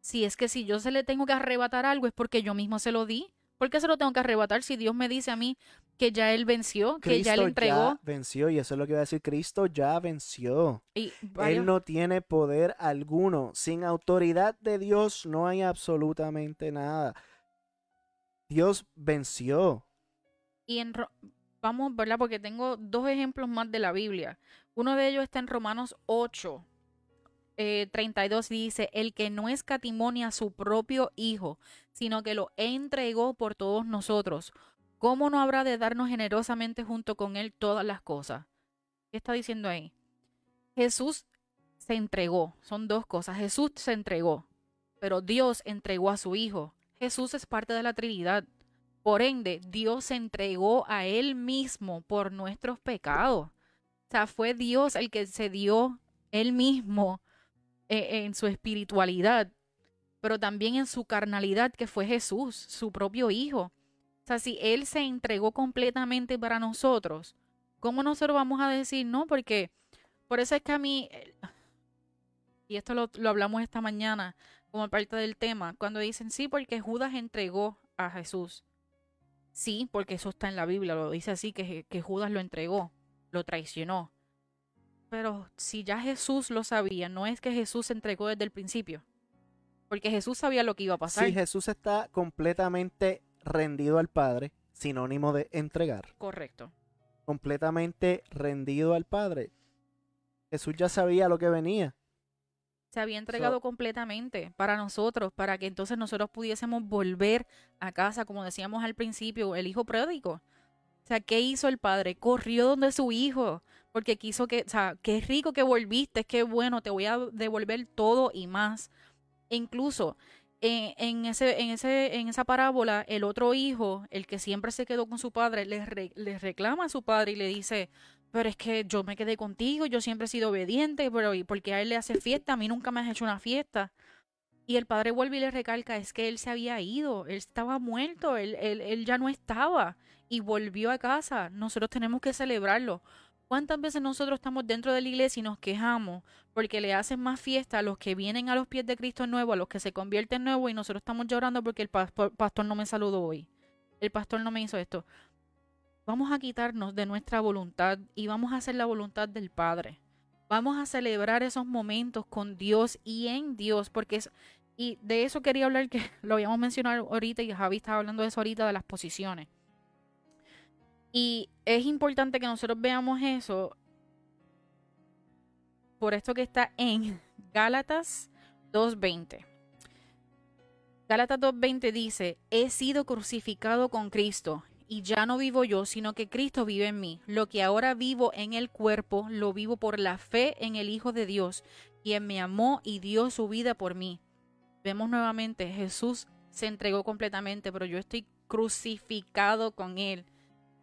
Si es que si yo se le tengo que arrebatar algo es porque yo mismo se lo di. ¿Por qué se lo tengo que arrebatar si Dios me dice a mí que ya él venció, que ya Cristo entregó? ya venció. Y eso es lo que iba a decir. Cristo ya venció. Y varios- Él no tiene poder alguno. Sin autoridad de Dios no hay absolutamente nada. Dios venció. Y en Ro- vamos, ¿verdad? Porque tengo dos ejemplos más de la Biblia. Uno de ellos está en Romanos 8, eh, 32, dice, el que no escatimonia a su propio Hijo, sino que lo entregó por todos nosotros, ¿cómo no habrá de darnos generosamente junto con Él todas las cosas? ¿Qué está diciendo ahí? Jesús se entregó, son dos cosas, Jesús se entregó, pero Dios entregó a su Hijo. Jesús es parte de la Trinidad. Por ende, Dios se entregó a Él mismo por nuestros pecados. O sea, fue Dios el que se dio Él mismo eh, en su espiritualidad, pero también en su carnalidad, que fue Jesús, su propio Hijo. O sea, si Él se entregó completamente para nosotros, ¿cómo nosotros vamos a decir no? Porque por eso es que a mí, eh, y esto lo, lo hablamos esta mañana como parte del tema, cuando dicen sí, porque Judas entregó a Jesús. Sí, porque eso está en la Biblia, lo dice así, que, que Judas lo entregó, lo traicionó. Pero si ya Jesús lo sabía, no es que Jesús se entregó desde el principio. Porque Jesús sabía lo que iba a pasar. Si Jesús está completamente rendido al Padre, sinónimo de entregar, Correcto. completamente rendido al Padre, Jesús ya sabía lo que venía. Se había entregado completamente para nosotros, para que entonces nosotros pudiésemos volver a casa, como decíamos al principio, el hijo pródigo. O sea, ¿qué hizo el padre? Corrió donde su hijo, porque quiso que, o sea, qué rico que volviste, qué bueno, te voy a devolver todo y más. E incluso en, ese, en, ese, en esa parábola, el otro hijo, el que siempre se quedó con su padre, le, re- le reclama a su padre y le dice, pero es que yo me quedé contigo, yo siempre he sido obediente, pero ¿y por qué a él le hace fiesta? A mí nunca me has hecho una fiesta. Y el padre vuelve y le recalca, es que él se había ido, él estaba muerto, él, él, él ya no estaba y volvió a casa. Nosotros tenemos que celebrarlo. ¿Cuántas veces nosotros estamos dentro de la iglesia y nos quejamos porque le hacen más fiesta a los que vienen a los pies de Cristo nuevo, a los que se convierten nuevos y nosotros estamos llorando porque el pas- pastor no me saludó hoy? El pastor no me hizo esto. Vamos a quitarnos de nuestra voluntad y vamos a hacer la voluntad del Padre. Vamos a celebrar esos momentos con Dios y en Dios, porque es, y de eso quería hablar, que *laughs* lo habíamos mencionado ahorita y Javi estaba hablando de eso ahorita, de las posiciones. Y es importante que nosotros veamos eso por esto que está en *laughs* Gálatas 2.20. Gálatas 2.20 dice, he sido crucificado con Cristo y ya no vivo yo, sino que Cristo vive en mí. Lo que ahora vivo en el cuerpo, lo vivo por la fe en el Hijo de Dios, quien me amó y dio su vida por mí. Vemos nuevamente, Jesús se entregó completamente, pero yo estoy crucificado con Él.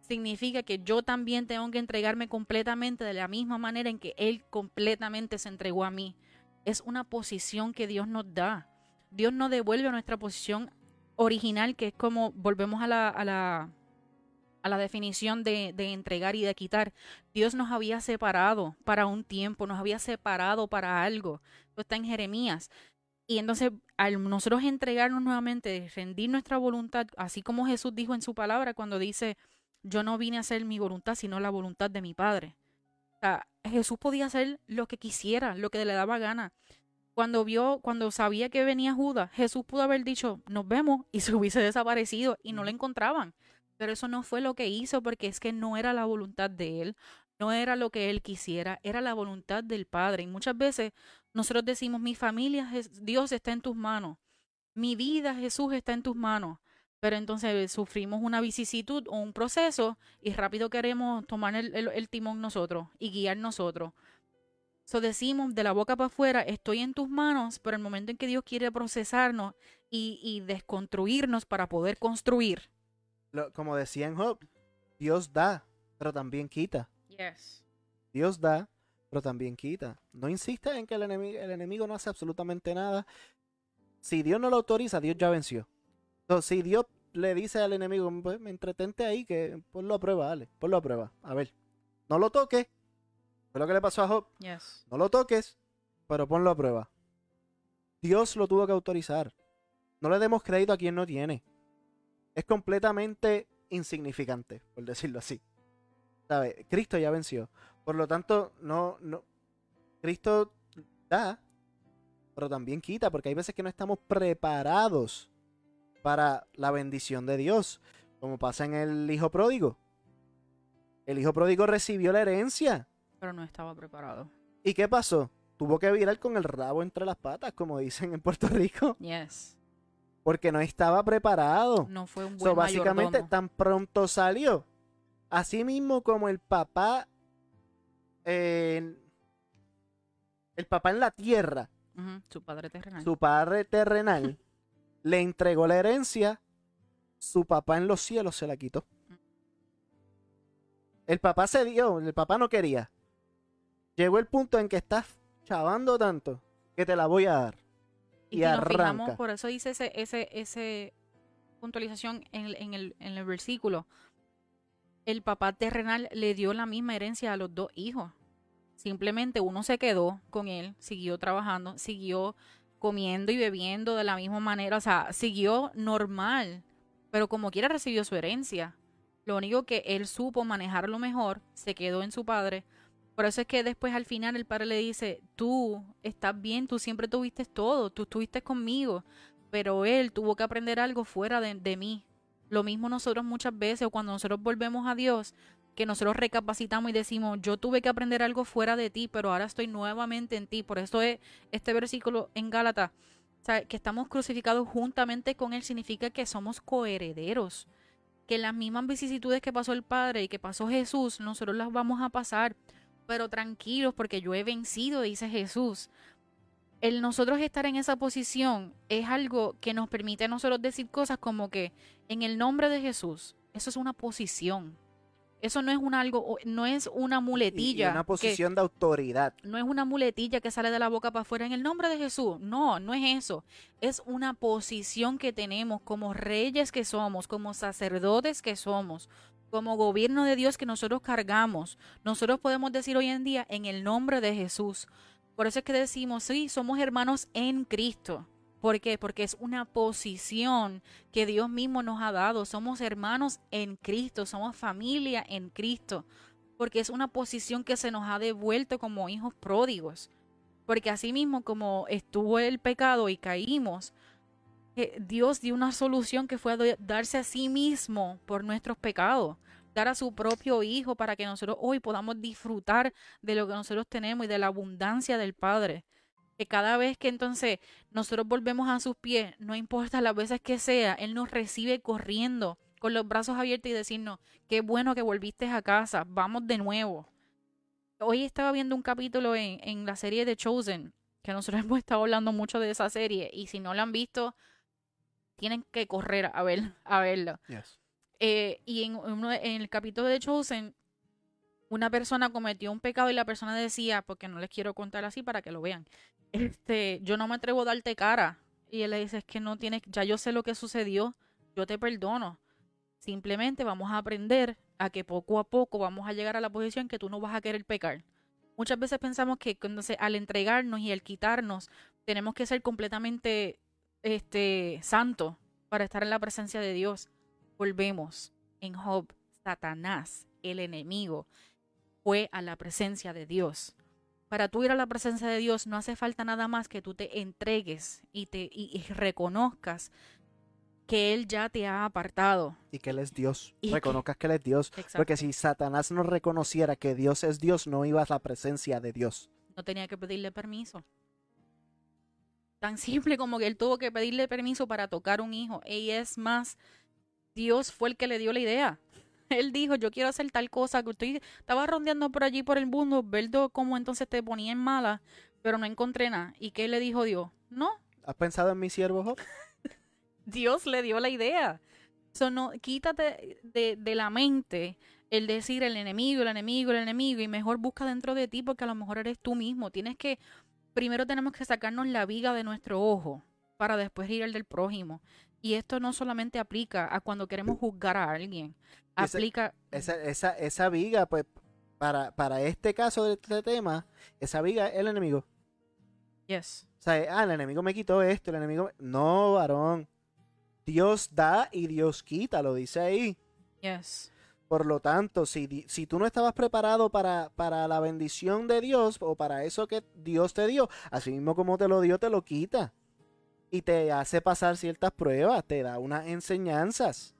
Significa que yo también tengo que entregarme completamente de la misma manera en que Él completamente se entregó a mí. Es una posición que Dios nos da. Dios nos devuelve a nuestra posición original, que es como volvemos a la, a la, a la definición de, de entregar y de quitar. Dios nos había separado para un tiempo, nos había separado para algo. Esto está en Jeremías. Y entonces, al nosotros entregarnos nuevamente, rendir nuestra voluntad, así como Jesús dijo en su palabra cuando dice, yo no vine a hacer mi voluntad, sino la voluntad de mi Padre. O sea, Jesús podía hacer lo que quisiera, lo que le daba gana. Cuando vio, cuando sabía que venía Judas, Jesús pudo haber dicho, nos vemos, y se hubiese desaparecido y no lo encontraban. Pero eso no fue lo que hizo porque es que no era la voluntad de él, no era lo que él quisiera, era la voluntad del Padre. Y muchas veces nosotros decimos, mi familia, Dios está en tus manos, mi vida, Jesús, está en tus manos. Pero entonces sufrimos una vicisitud o un proceso y rápido queremos tomar el, timón nosotros y guiar nosotros. So decimos de la boca para afuera, estoy en tus manos, pero el momento en que Dios quiere procesarnos y, y desconstruirnos para poder construir. como decía en Job, Dios da, pero también quita. Dios da, pero también quita. No insista en que el enemigo, el enemigo no hace absolutamente nada. Si Dios no lo autoriza, Dios ya venció. Entonces, si Dios le dice al enemigo, pues me entretente ahí, que ponlo a prueba, dale, ponlo a prueba. A ver, no lo toques. Fue lo que le pasó a Job. No lo toques, pero ponlo a prueba. Dios lo tuvo que autorizar. No le demos crédito a quien no tiene. Es completamente insignificante, por decirlo así. ¿Sabe? Cristo ya venció. Por lo tanto, no, no. Cristo da, pero también quita, porque hay veces que no estamos preparados para la bendición de Dios, como pasa en el hijo pródigo. El hijo pródigo recibió la herencia. Pero no estaba preparado. ¿Y qué pasó? Tuvo que virar con el rabo entre las patas, como dicen en Puerto Rico. Yes. Porque no estaba preparado. No fue un buen Básicamente, tan pronto salió. Así mismo como el papá. el papá en la tierra. Su padre terrenal. Su padre terrenal le entregó la herencia, su papá en los cielos se la quitó. El papá se dio, el papá no quería. Llegó el punto en que estás chavando tanto que te la voy a dar. Y, arranca. por eso dice ese, ese, ese puntualización en, en, el, en el versículo. El papá terrenal le dio la misma herencia a los dos hijos. Simplemente uno se quedó con él, siguió trabajando, siguió comiendo y bebiendo de la misma manera, o sea, siguió normal, pero como quiera recibió su herencia. Lo único que él supo manejarlo mejor, se quedó en su padre. Por eso es que después al final el padre le dice, tú estás bien, tú siempre tuviste todo, tú estuviste conmigo, pero él tuvo que aprender algo fuera de, mí. Lo mismo nosotros muchas veces, cuando nosotros volvemos a Dios, que nosotros recapacitamos y decimos, yo tuve que aprender algo fuera de ti, pero ahora estoy nuevamente en ti. Por eso es este versículo en Gálatas, que estamos crucificados juntamente con Él, significa que somos coherederos. Que las mismas vicisitudes que pasó el Padre y que pasó Jesús, nosotros las vamos a pasar. Pero tranquilos, porque yo he vencido, dice Jesús. El nosotros estar en esa posición es algo que nos permite a nosotros decir cosas como que en el nombre de Jesús, eso es una posición eso no es un algo, no es una muletilla. una posición de autoridad. No es una muletilla que sale de la boca para afuera en el nombre de Jesús. No, no es eso. Es una posición que tenemos como reyes que somos, como sacerdotes que somos, como gobierno de Dios que nosotros cargamos. Nosotros podemos decir hoy en día en el nombre de Jesús. Por eso es que decimos, sí, somos hermanos en Cristo. ¿Por qué? Porque es una posición que Dios mismo nos ha dado. Somos hermanos en Cristo, somos familia en Cristo. Porque es una posición que se nos ha devuelto como hijos pródigos. Porque así mismo como estuvo el pecado y caímos, eh, Dios dio una solución que fue darse a sí mismo por nuestros pecados dar a su propio Hijo para que nosotros hoy podamos disfrutar de lo que nosotros tenemos y de la abundancia del Padre que cada vez que entonces nosotros volvemos a sus pies, no importa las veces que sea, Él nos recibe corriendo con los brazos abiertos y decirnos, qué bueno que volviste a casa, vamos de nuevo. Hoy estaba viendo un capítulo en, en la serie de Chosen, que nosotros *laughs* hemos estado hablando mucho de esa serie, y si no la han visto, tienen que correr a, ver, a verla. Eh, y en, en el capítulo de Chosen, una persona cometió un pecado y la persona decía, porque no les quiero contar así para que lo vean, este, yo no me atrevo a darte cara. Y él le dice, es que no tienes, ya yo sé lo que sucedió, yo te perdono. Simplemente vamos a aprender a que poco a poco vamos a llegar a la posición que tú no vas a querer pecar. Muchas veces pensamos que al entregarnos y al quitarnos, tenemos que ser completamente este, santos para estar en la presencia de Dios. Volvemos en Job, Satanás, el enemigo, fue a la presencia de Dios. Para tú ir a la presencia de Dios no hace falta nada más que tú te entregues y te y, reconozcas que Él ya te ha apartado. Y que Él es Dios. Y que- Reconozcas que Él es Dios. Exacto. Porque si Satanás no reconociera que Dios es Dios, no ibas a la presencia de Dios. No tenía que pedirle permiso. Tan simple como que él tuvo que pedirle permiso para tocar un hijo. Y es más, Dios fue el que le dio la idea. Él dijo, yo quiero hacer tal cosa, que estoy, estaba rondeando por allí por el mundo, viendo cómo entonces te ponía en mala, pero no encontré nada. ¿Y qué le dijo Dios? No, ¿Has pensado en mi siervo Job? *laughs* Dios le dio la idea. So, no, quítate de, de la mente el decir el enemigo, el enemigo, el enemigo, y mejor busca dentro de ti porque a lo mejor eres tú mismo. Tienes que, primero tenemos que sacarnos la viga de nuestro ojo para después ir al del prójimo. Y esto no solamente aplica a cuando queremos juzgar a alguien, aplica... Esa, esa, esa viga, pues, para, para este caso de este tema, esa viga es el enemigo. Yes. O sea, ah, el enemigo me quitó esto, el enemigo... me- No, varón. Dios da y Dios quita, lo dice ahí. Yes. Por lo tanto, si, si tú no estabas preparado para, para la bendición de Dios o para eso que Dios te dio, así mismo como te lo dio, te lo quita. Y te hace pasar ciertas pruebas, te da unas enseñanzas,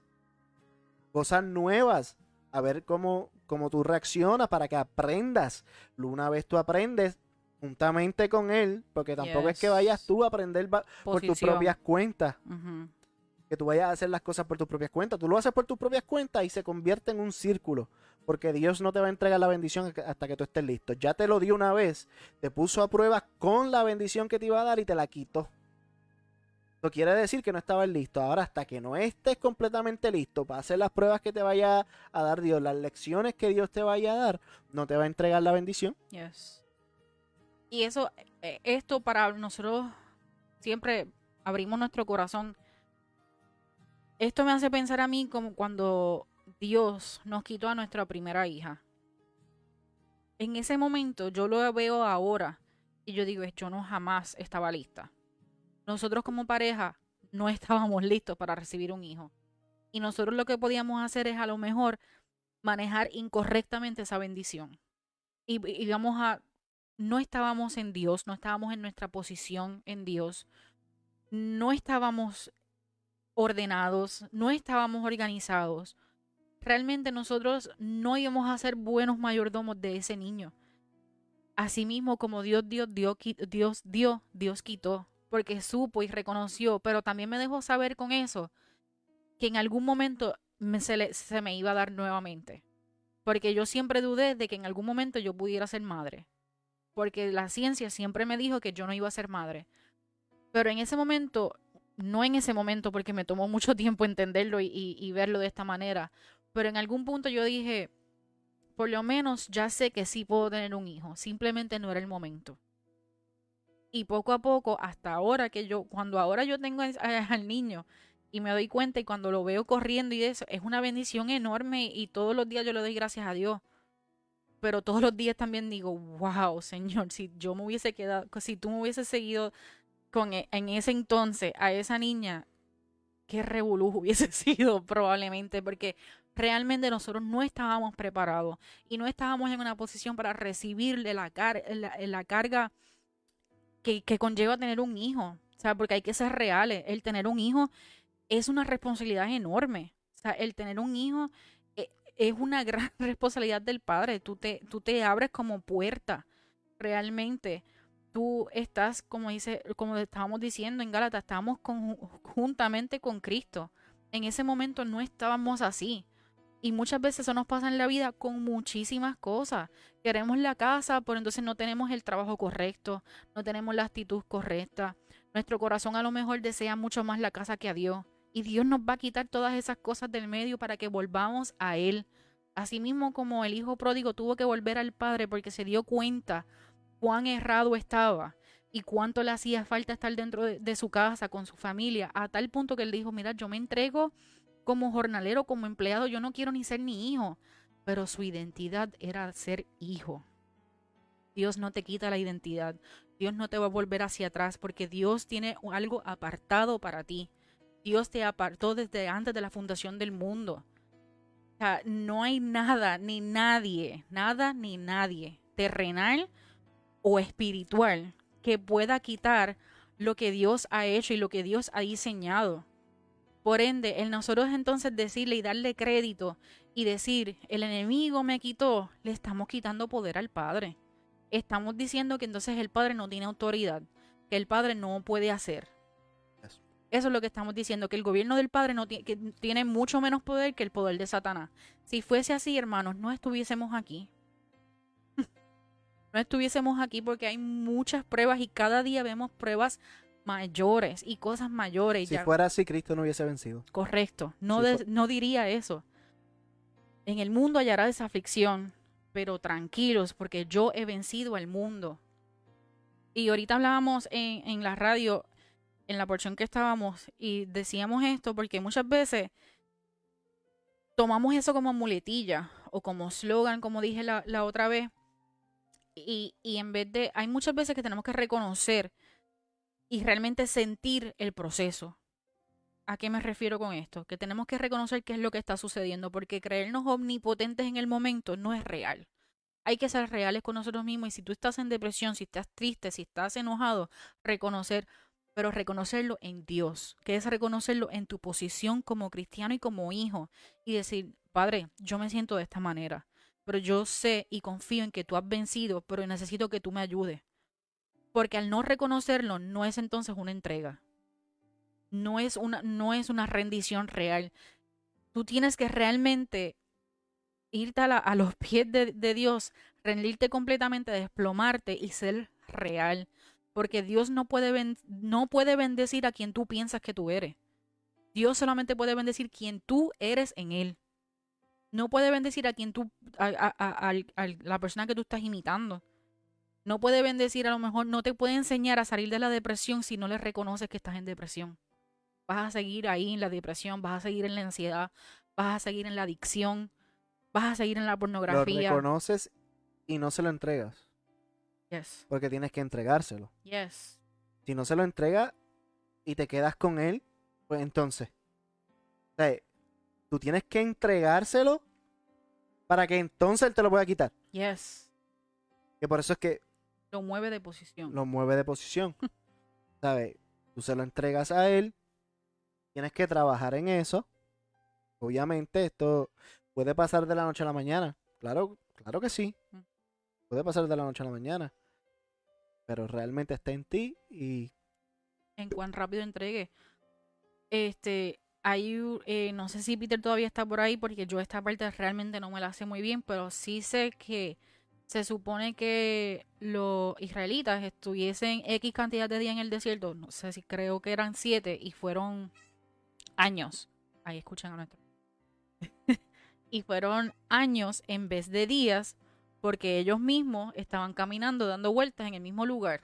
cosas nuevas, a ver cómo, cómo tú reaccionas para que aprendas. Una vez tú aprendes juntamente con Él, porque tampoco es que vayas tú a aprender por tus propias cuentas que tú vayas a hacer las cosas por tus propias cuentas. Tú lo haces por tus propias cuentas y se convierte en un círculo. Porque Dios no te va a entregar la bendición hasta que tú estés listo. Ya te lo dio una vez, te puso a prueba con la bendición que te iba a dar y te la quitó. Eso quiere decir que no estabas listo. Ahora, hasta que no estés completamente listo para hacer las pruebas que te vaya a dar Dios, las lecciones que Dios te vaya a dar, no te va a entregar la bendición. Yes. Y eso, eh, esto para nosotros siempre abrimos nuestro corazón. Esto me hace pensar a mí como cuando Dios nos quitó a nuestra primera hija. En ese momento yo lo veo ahora y yo digo, yo no jamás estaba lista. Nosotros como pareja no estábamos listos para recibir un hijo. Y nosotros lo que podíamos hacer es a lo mejor manejar incorrectamente esa bendición. Y, y vamos a, no estábamos en Dios, no estábamos en nuestra posición en Dios, no estábamos ordenados, no estábamos organizados. Realmente nosotros no íbamos a ser buenos mayordomos de ese niño. Asimismo, como Dios dio, Dios, Dios dio, Dios quitó, porque supo y reconoció, pero también me dejó saber con eso que en algún momento me- se, me iba a dar nuevamente. Porque yo siempre dudé de que en algún momento yo pudiera ser madre. Porque la ciencia siempre me dijo que yo no iba a ser madre. Pero en ese momento, no en ese momento, porque me tomó mucho *laughs* tiempo entenderlo y- y verlo de esta manera. Pero en algún punto yo dije, por lo menos ya sé que sí puedo tener un hijo. Simplemente no era el momento. Y poco a poco, hasta ahora que yo, cuando ahora yo tengo *laughs* al- niño y me doy cuenta y cuando lo veo corriendo y eso, es una bendición enorme y todos los días yo le doy gracias a Dios. Pero todos los días también digo, wow, Señor, si yo me hubiese quedado, si tú me hubieses seguido con e- en ese entonces a esa niña, qué revolujo *laughs* hubiese sido probablemente, porque realmente nosotros no estábamos preparados y no estábamos en una posición para recibirle la carga que, que conlleva tener un hijo. O sea, porque hay que ser reales. El tener un hijo es una responsabilidad enorme. O el tener un hijo eh, es una gran *laughs* responsabilidad del padre. Tú te, tú te abres como puerta, realmente. Tú estás, como dice, como estábamos diciendo en Gálatas, estábamos con- juntamente con Cristo. En ese momento no estábamos así. Y muchas veces eso nos pasa en la vida con muchísimas cosas. Queremos la casa, pero entonces no tenemos el trabajo correcto, no tenemos la actitud correcta. Nuestro corazón a lo mejor desea mucho más la casa que a Dios. Y Dios nos va a quitar todas esas cosas del medio para que volvamos a Él. Asimismo como el hijo pródigo tuvo que volver al Padre porque se dio cuenta cuán errado estaba y cuánto le hacía falta estar dentro de, de su casa, con su familia, a tal punto que él dijo, mira, yo me entrego como jornalero, como empleado, yo no quiero ni ser ni hijo, pero su identidad era ser hijo. Dios no te quita la identidad, Dios no te va a volver hacia atrás porque Dios tiene algo apartado para ti. Dios te apartó desde antes de la fundación del mundo. O sea, no hay nada, ni nadie, nada ni nadie, terrenal o espiritual, que pueda quitar lo que Dios ha hecho y lo que Dios ha diseñado. Por ende, el nosotros entonces decirle y darle crédito y decir, el enemigo me quitó, le estamos quitando poder al Padre. Estamos diciendo que entonces el Padre no tiene autoridad, que el Padre no puede hacer. Eso. Es lo que estamos diciendo, que el gobierno del Padre no tiene, que tiene mucho menos poder que el poder de Satanás. Si fuese así, hermanos, no estuviésemos aquí. *laughs* no estuviésemos aquí porque hay muchas pruebas y cada día vemos pruebas mayores y cosas mayores. Si ya- fuera así, Cristo no hubiese vencido. Correcto, no, Si de- fu- no diría eso. En el mundo hallará desaflicción, pero tranquilos, porque yo he vencido al mundo. Y ahorita hablábamos en, en la radio, en la porción que estábamos, y decíamos esto porque muchas veces tomamos eso como muletilla o como slogan, como dije la, la otra vez, y, y en vez de, hay muchas veces que tenemos que reconocer y realmente sentir el proceso. ¿A qué me refiero con esto? Que tenemos que reconocer qué es lo que está sucediendo, porque creernos omnipotentes en el momento no es real. Hay que ser reales con nosotros mismos y si tú estás en depresión, si estás triste, si estás enojado, reconocer, pero reconocerlo en Dios, que es reconocerlo en tu posición como cristiano y como hijo y decir, Padre, yo me siento de esta manera, pero yo sé y confío en que tú has vencido, pero necesito que tú me ayudes. Porque al no reconocerlo no es entonces una entrega no es una, no es una rendición real. Tú tienes que realmente irte a, los *laughs* pies de, Dios, rendirte completamente, desplomarte y ser real. Porque Dios no puede, no puede bendecir a quien tú piensas que tú eres. Dios solamente puede bendecir quien tú eres en Él. No puede bendecir a quien tú, a, la persona que tú estás imitando. No puede bendecir, a lo mejor no te puede enseñar a salir de la depresión si no le reconoces que estás en depresión vas a seguir ahí en la depresión, vas a seguir en la ansiedad, vas a seguir en la adicción, vas a seguir en la Lo pornografía. reconoces y no se lo entregas. Yes, Porque tienes que entregárselo. yes, Si no se lo entrega y te quedas con él, pues entonces. O sea, tú tienes que entregárselo para que entonces él te lo pueda quitar. yes. Que por eso es que Lo mueve de posición. lo mueve de posición. *laughs* ¿Sabes? Tú se lo entregas a él. Tienes que trabajar en eso. Obviamente, esto puede pasar de la noche a la mañana. Claro, claro que sí. Mm. Puede pasar de la noche a la mañana. Pero realmente está en ti y En cuán rápido entregue. Este, hay, eh, no sé si Peter todavía está por ahí porque yo esta parte realmente no me la sé muy bien, pero sí sé que se supone que los israelitas estuviesen X cantidad de días en el desierto, no sé si creo que eran siete y fueron años. Ahí escuchan a nuestro. *laughs* y fueron años en vez de días porque ellos mismos estaban caminando, dando vueltas en el mismo lugar.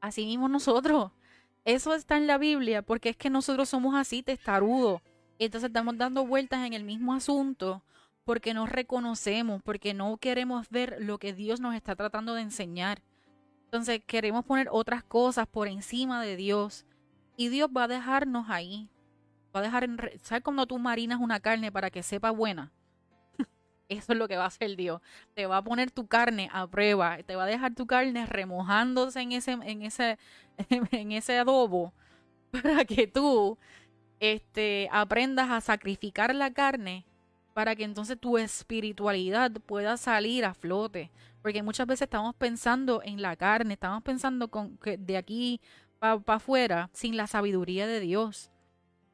Así mismo nosotros. Eso está en la Biblia porque es que nosotros somos así testarudos. Entonces estamos dando vueltas en el mismo asunto porque no reconocemos, porque no queremos ver lo que Dios nos está tratando de enseñar. Entonces queremos poner otras cosas por encima de Dios y Dios va a dejarnos ahí. Va a dejar ¿Sabes cuando tú marinas una carne para que sepa buena? *laughs* Eso es lo que va a hacer Dios. Te va a poner tu carne a prueba, te va a dejar tu carne remojándose en ese en ese *laughs* en ese adobo para que tú este aprendas a sacrificar la carne para que entonces tu espiritualidad pueda salir a flote, porque muchas veces estamos pensando en la carne, estamos pensando con que de aquí para afuera sin la sabiduría de Dios.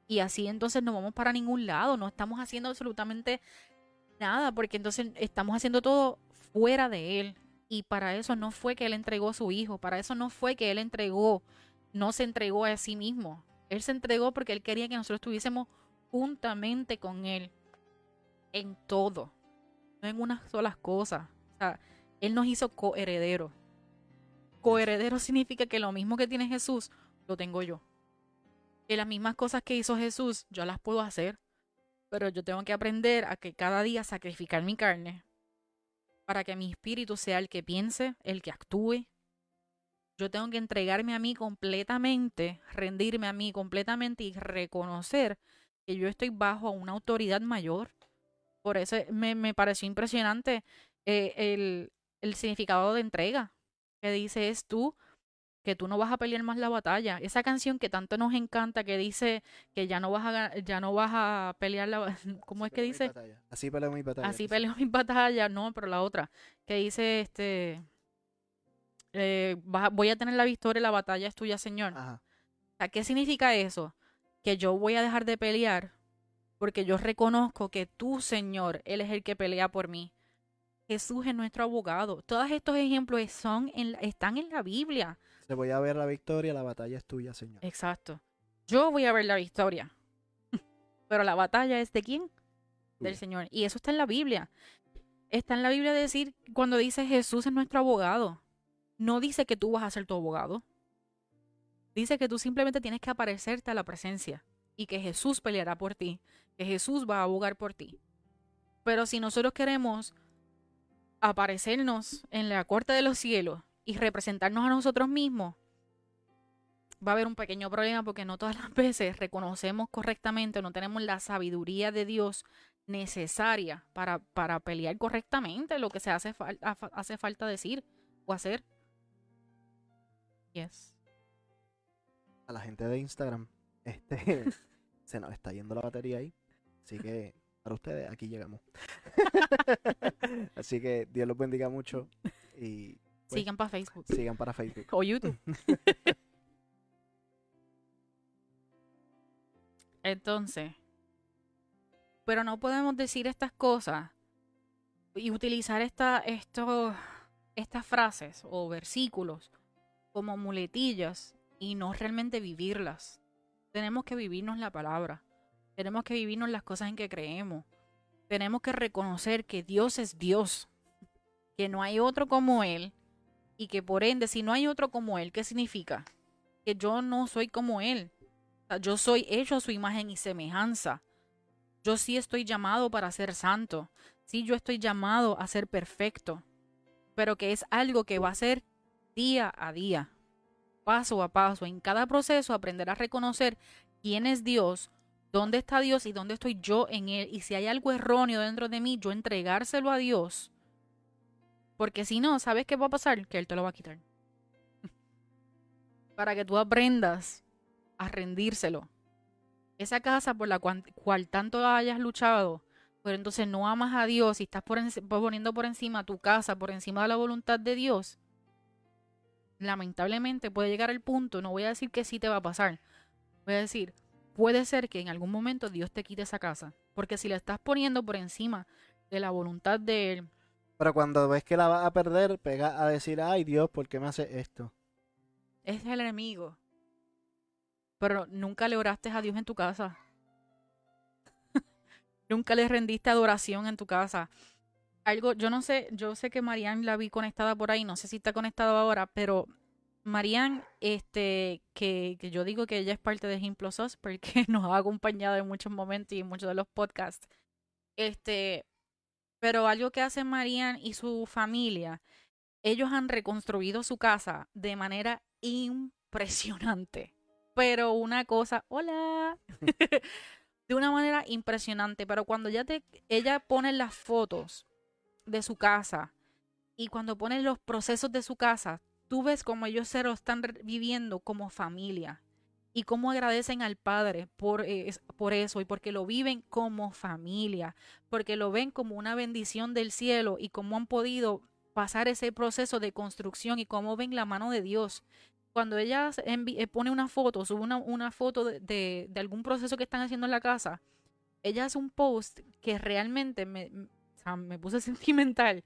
Y así entonces no vamos para ningún lado, no estamos haciendo absolutamente nada, porque entonces estamos haciendo todo fuera de Él. Y para eso no fue que Él entregó a su Hijo, para eso no fue que Él entregó, no se entregó a sí mismo. Él se entregó porque Él quería que nosotros estuviésemos juntamente con Él en todo, no en unas solas cosas. Él nos hizo coherederos. Coheredero significa que lo mismo que tiene Jesús, lo tengo yo. Que las mismas cosas que hizo Jesús, yo las puedo hacer pero yo tengo que aprender a que cada día sacrificar mi carne para que mi espíritu sea el que piense, el que actúe. Yo tengo que entregarme a mí completamente, rendirme a mí completamente y reconocer que yo estoy bajo una autoridad mayor. Por eso me, me pareció impresionante eh, el, el significado de entrega, que dice es tú que tú no vas a pelear más la batalla. Esa canción que tanto nos encanta que dice que ya no vas a ya no vas a pelear la *laughs* ¿cómo es que mi dice? batalla. Así peleo mi batalla. Así peleo mis batallas, no, pero la otra, que dice este eh, vas voy a tener la victoria, la batalla es tuya, Señor. Ajá. O sea, ¿qué significa eso? Que yo voy a dejar de pelear porque yo reconozco que tú, Señor, Él es el que pelea por mí. Jesús es nuestro abogado. Todos estos ejemplos son en la- están en la Biblia. Se voy a ver la victoria, la batalla es tuya, Señor. Exacto. Yo voy a ver la victoria. *laughs* Pero la batalla es de quién? Del. Señor. Y eso está en la Biblia. Está en la Biblia decir, cuando dice Jesús es nuestro abogado, no dice que tú vas a ser tu abogado. Dice que tú simplemente tienes que aparecerte a la presencia y que Jesús peleará por ti, que Jesús va a abogar por ti. Pero si nosotros queremos aparecernos en la corte de los cielos y representarnos a nosotros mismos, va a haber un pequeño problema porque no todas las veces reconocemos correctamente, no tenemos la sabiduría de Dios necesaria para, para pelear correctamente lo que se hace, hace falta decir o hacer. Yes. A la gente de Instagram, este, *laughs* se nos está yendo la batería ahí. Así que, para ustedes, aquí llegamos. *laughs* Así que Dios los bendiga mucho y pues, Sigan para Facebook sigan para Facebook. o YouTube. *laughs* Entonces, pero no podemos decir estas cosas y utilizar esta, esto, estas frases o versículos como muletillas y no realmente vivirlas. Tenemos que vivirnos la palabra. Tenemos que vivirnos las cosas en que creemos. Tenemos que reconocer que Dios es Dios, que no hay otro como Él y que por ende, si no hay otro como Él, ¿qué significa? Que yo no soy como Él. Yo soy hecho a su imagen y semejanza. Yo sí estoy llamado para ser santo. Sí, yo estoy llamado a ser perfecto. Pero que es algo que va a ser día a día, paso a paso. En cada proceso aprender a reconocer quién es Dios, dónde está Dios y dónde estoy yo en Él. Y si hay algo erróneo dentro de mí, yo entregárselo a Dios. Porque si no, ¿sabes qué va a pasar? Que Él te lo va a quitar. *laughs* Para que tú aprendas a rendírselo. Esa casa por la cual, cual tanto hayas luchado, pero entonces no amas a Dios y estás por enci- poniendo por encima tu casa, por encima de la voluntad de Dios, lamentablemente puede llegar el punto, no voy a decir que sí te va a pasar, voy a decir, puede ser que en algún momento Dios te quite esa casa, porque si la estás poniendo por encima de la voluntad de Él, Pero cuando ves que la vas a perder, pega a decir, ay Dios, ¿por qué me hace esto? es el enemigo. Pero nunca le oraste a Dios en tu casa. *laughs* nunca le rendiste adoración en tu casa. Algo, yo no sé, yo sé que Marian la vi conectada por ahí, no sé si está conectado ahora, pero Marian, este, que, que yo digo que ella es parte de Gimplosos porque *laughs* nos ha acompañado en muchos momentos y en muchos de los podcasts. Este, pero algo que hace Marian y su familia, ellos han reconstruido su casa de manera impresionante. Pero una cosa, hola, *laughs* de una manera impresionante. Pero cuando ya te, ella pone las fotos de su casa y cuando pone los procesos de su casa, tú ves como ellos se lo están viviendo como familia y cómo agradecen al Padre por, por eso y porque lo viven como familia, porque lo ven como una bendición del cielo y cómo han podido pasar ese proceso de construcción y cómo ven la mano de Dios. Cuando ella eh, pone una foto, sube una, una foto de, de- algún proceso que están haciendo en la casa, ella hace un post que realmente me, o me puse *laughs* sentimental,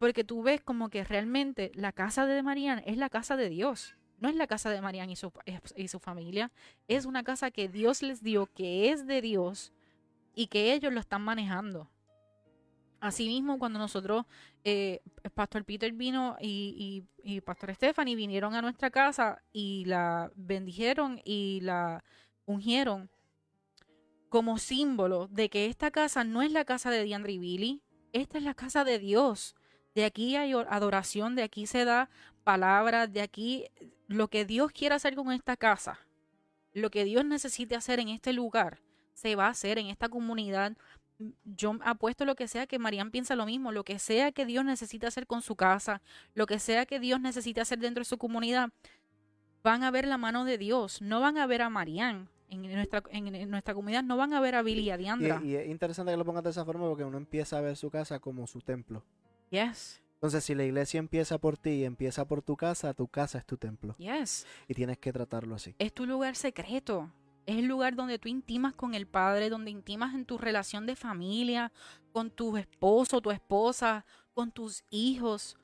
porque tú ves como que realmente la casa de Marian es la casa de Dios. No es la casa de Marian y su, y su familia, es una casa que Dios les dio, que es de Dios y que ellos lo están manejando. Asimismo, cuando nosotros, eh, Pastor Peter vino y, y, y Pastor Stephanie vinieron a nuestra casa y la bendijeron y la ungieron como símbolo de que esta casa no es la casa de Diandre y Billy, esta es la casa de Dios. De aquí hay or- adoración, de aquí se da palabra, de aquí lo que Dios quiera hacer con esta casa, lo que Dios necesite hacer en este lugar, se va a hacer en esta comunidad yo apuesto lo que sea que Marian piensa lo mismo, lo que sea que Dios necesita hacer con su casa, lo que sea que Dios necesite hacer dentro de su comunidad, van a ver la mano de Dios, no van a ver a Marián. En nuestra, en, en nuestra comunidad no van a ver a Billy y a Diandra. Y, y es interesante que lo pongas de esa forma porque uno empieza a ver su casa como su templo. Yes, Entonces, si la iglesia empieza por ti y empieza por tu casa, tu casa es tu templo. yes. Y tienes que tratarlo así. Es tu lugar secreto. Es el lugar donde tú intimas con el Padre, donde intimas en tu relación de familia, con tu esposo, tu esposa, con tus hijos,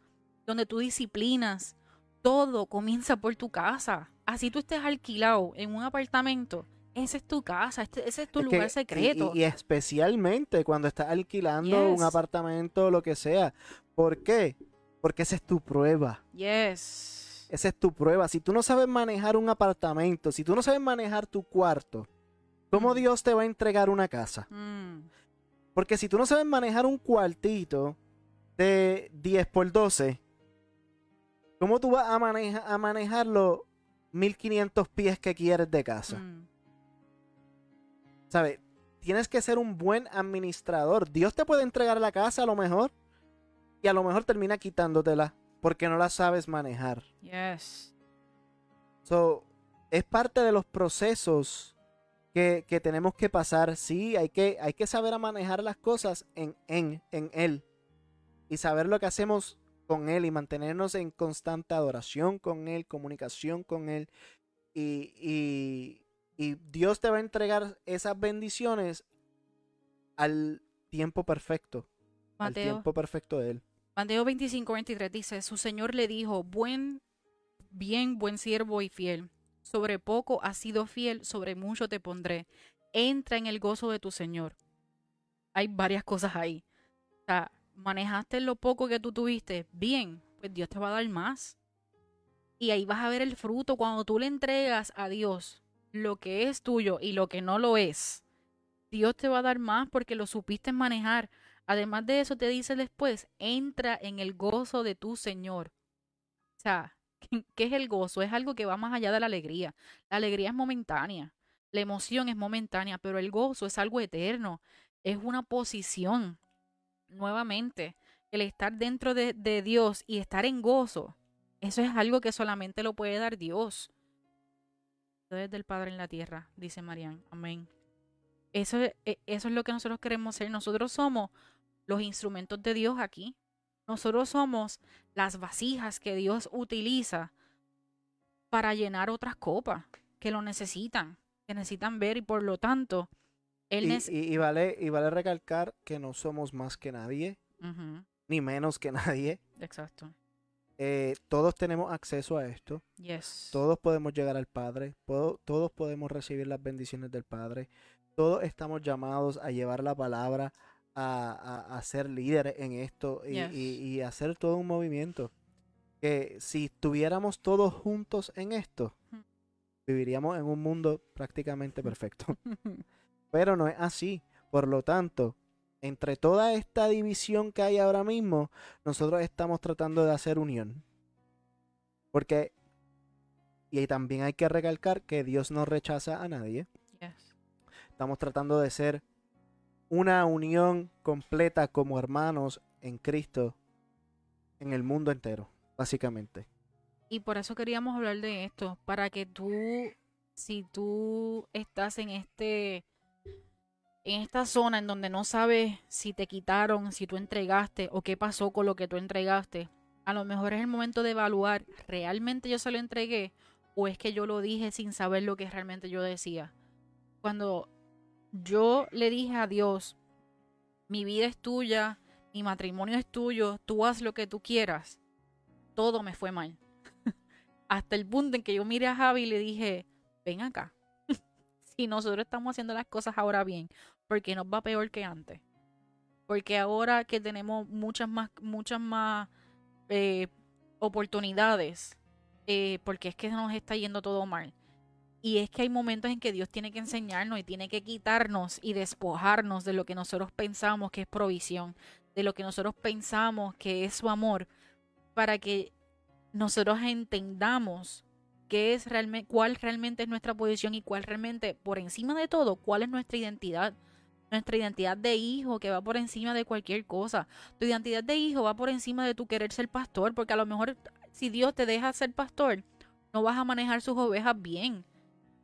donde tú disciplinas. Todo comienza por tu casa. Así tú estés alquilado en un apartamento, esa es tu casa, este- ese es tu Es lugar secreto. Y, y especialmente cuando estás alquilando un apartamento o lo que sea. ¿Por qué? Porque esa es tu prueba. Yes. Esa es tu prueba. Si tú no sabes manejar un apartamento, si tú no sabes manejar tu cuarto, ¿cómo Mm. Dios te va a entregar una casa? Mm, Porque si tú no sabes manejar un cuartito de 10 por 12, ¿cómo tú vas a, maneja- a manejar los 1500 pies que quieres de casa? mm. ¿Sabes? Tienes que ser un buen administrador. Dios te puede entregar la casa a lo mejor y a lo mejor termina quitándotela porque no la sabes manejar. Yes. So, es parte de los procesos que, que tenemos que pasar. Sí, hay que, hay que saber a manejar las cosas en, en, en Él. Y saber lo que hacemos con Él y mantenernos en constante adoración con Él, comunicación con Él. Y, y, y Dios te va a entregar esas bendiciones al tiempo perfecto. Al Mateo, tiempo perfecto de Él. Mateo 25, 23 dice, su señor le dijo, buen, bien, buen siervo y fiel. Sobre poco has sido fiel, sobre mucho te pondré. Entra en el gozo de tu señor. Hay varias cosas ahí. O sea, manejaste lo poco que tú tuviste. Bien, pues Dios te va a dar más. Y ahí vas a ver el fruto cuando tú le entregas a Dios lo que es tuyo y lo que no lo es. Dios te va a dar más porque lo supiste manejar. Además de eso, te dice después, entra en el gozo de tu Señor. O sea, ¿qué, es el gozo? Es algo que va más allá de la alegría. La alegría es momentánea, la emoción es momentánea, pero el gozo es algo eterno, es una posición. Nuevamente, el estar dentro de, de Dios y estar en gozo, eso es algo que solamente lo puede dar Dios. Del Padre en la tierra, dice Marián. Amén. Eso, es- e- eso es lo que nosotros queremos ser. Nosotros somos los instrumentos de Dios aquí. Nosotros somos las vasijas que Dios utiliza para llenar otras copas que lo necesitan, que necesitan ver y por lo tanto, Él Y, y- y vale, y vale recalcar que no somos más que nadie, ni menos que *laughs* nadie. Exacto. Eh, todos tenemos acceso a esto. Yes. Todos podemos llegar al Padre. todos podemos recibir las bendiciones del Padre. Todos estamos llamados a llevar la palabra, a, a- a ser líderes en esto y, Yes. y- y hacer todo un movimiento. Que si estuviéramos todos juntos en esto, Ujú. viviríamos en un mundo prácticamente perfecto. *laughs* Pero no es así. Por lo tanto, entre toda esta división que hay ahora mismo, nosotros estamos tratando de hacer unión. Porque, y ahí también hay que recalcar que Dios no rechaza a nadie. Yes. Estamos tratando de ser una unión completa como hermanos en Cristo en el mundo entero, básicamente. Y por eso queríamos hablar de esto, para que tú, si tú estás en este, en esta zona en donde no sabes si te quitaron, si tú entregaste o qué pasó con lo que tú entregaste, a lo mejor es el momento de evaluar, ¿realmente yo se lo entregué o es que yo lo dije sin saber lo que realmente yo decía? Cuando yo le dije a Dios, mi vida es tuya, mi matrimonio es tuyo, tú haz lo que tú quieras, todo me fue mal *laughs* hasta el punto en que yo miré a Javi y le dije, ven acá. Si nosotros estamos haciendo las cosas ahora bien, ¿por qué nos va peor que antes? Porque ahora que tenemos muchas más, muchas más eh, oportunidades, eh, porque es que nos está yendo todo mal. Y es que hay momentos en que Dios tiene que enseñarnos y tiene que quitarnos y despojarnos de lo que nosotros pensamos que es provisión, de lo que nosotros pensamos que es su amor, para que nosotros entendamos qué es realmente, cuál realmente es nuestra posición y cuál realmente, por encima de todo, cuál es nuestra identidad. Nuestra identidad de hijo que va por encima de cualquier cosa. Tu identidad de hijo va por encima de tu querer ser pastor, porque a lo mejor si Dios te deja ser pastor, no vas a manejar sus ovejas bien.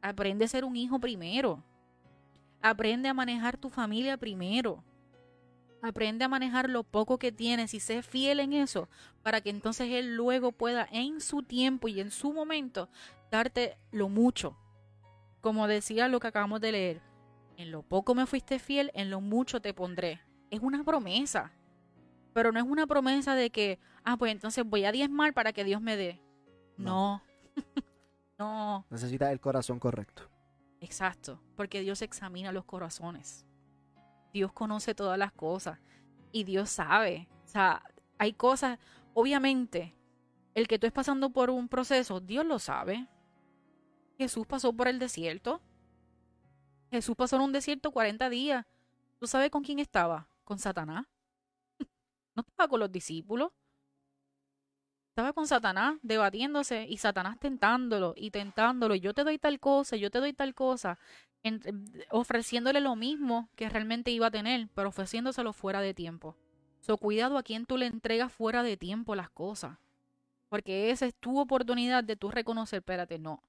Aprende a ser un hijo primero. Aprende a manejar tu familia primero. Aprende a manejar lo poco que tienes y sé fiel en eso para que entonces Él luego pueda en su tiempo y en su momento darte lo mucho. Como decía lo que acabamos de leer, en lo poco me fuiste fiel, en lo mucho te pondré. Es una promesa, pero no es una promesa de que, ah, pues entonces voy a diezmar para que Dios me dé. No. no. *laughs* Necesitas el corazón correcto. Exacto, porque Dios examina los corazones. Dios conoce todas las cosas y Dios sabe. O sea, hay cosas, obviamente, el que tú estés pasando por un proceso, Dios lo sabe. Jesús pasó por el desierto. Jesús pasó en un desierto 40 días. ¿Tú sabes con quién estaba? Con Satanás. *laughs* No estaba con los discípulos. Estaba con Satanás debatiéndose y Satanás tentándolo y tentándolo. Yo te doy tal cosa, yo te doy tal cosa ofreciéndole lo mismo que realmente iba a tener, pero ofreciéndoselo fuera de tiempo. So, cuidado a quien tú le entregas fuera de tiempo las cosas. Porque esa es tu oportunidad de tú reconocer, espérate, no,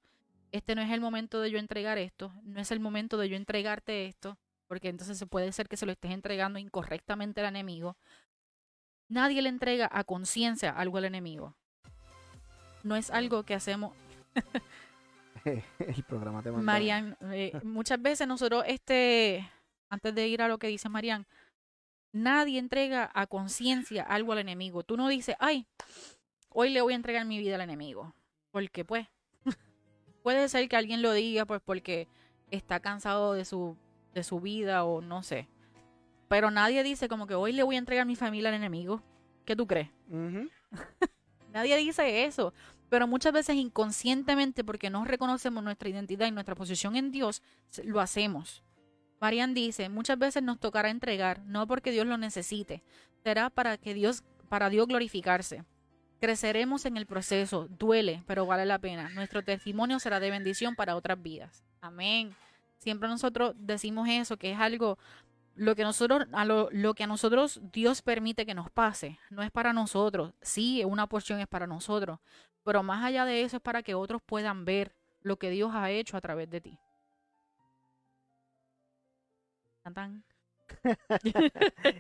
este no es el momento de yo entregar esto, no es el momento de yo entregarte esto, porque entonces puede ser que se lo estés entregando incorrectamente al enemigo. Nadie le entrega a conciencia algo al enemigo. No es algo que hacemos. *laughs* el programa te Marian, eh, muchas veces nosotros, este, antes de ir a lo que dice Marian, nadie entrega a conciencia algo al enemigo. Tú no dices, ay, hoy le voy a entregar mi vida al enemigo. Porque pues, *laughs* puede ser que alguien lo diga pues porque está cansado de su, de su vida o no sé. Pero nadie dice como que hoy le voy a entregar mi familia al enemigo. ¿Qué tú crees? *laughs* nadie dice eso pero muchas veces inconscientemente, porque no reconocemos nuestra identidad y nuestra posición en Dios, lo hacemos. Marian dice, muchas veces nos tocará entregar, no porque Dios lo necesite, será para que Dios, para Dios glorificarse. Creceremos en el proceso, duele, pero vale la pena. Nuestro testimonio será de bendición para otras vidas. Amén. Siempre nosotros decimos eso, que es algo lo que nosotros a lo, lo, que a nosotros Dios permite que nos pase no es para nosotros sí una porción es para nosotros pero más allá de eso es para que otros puedan ver lo que Dios ha hecho a través de ti. *laughs*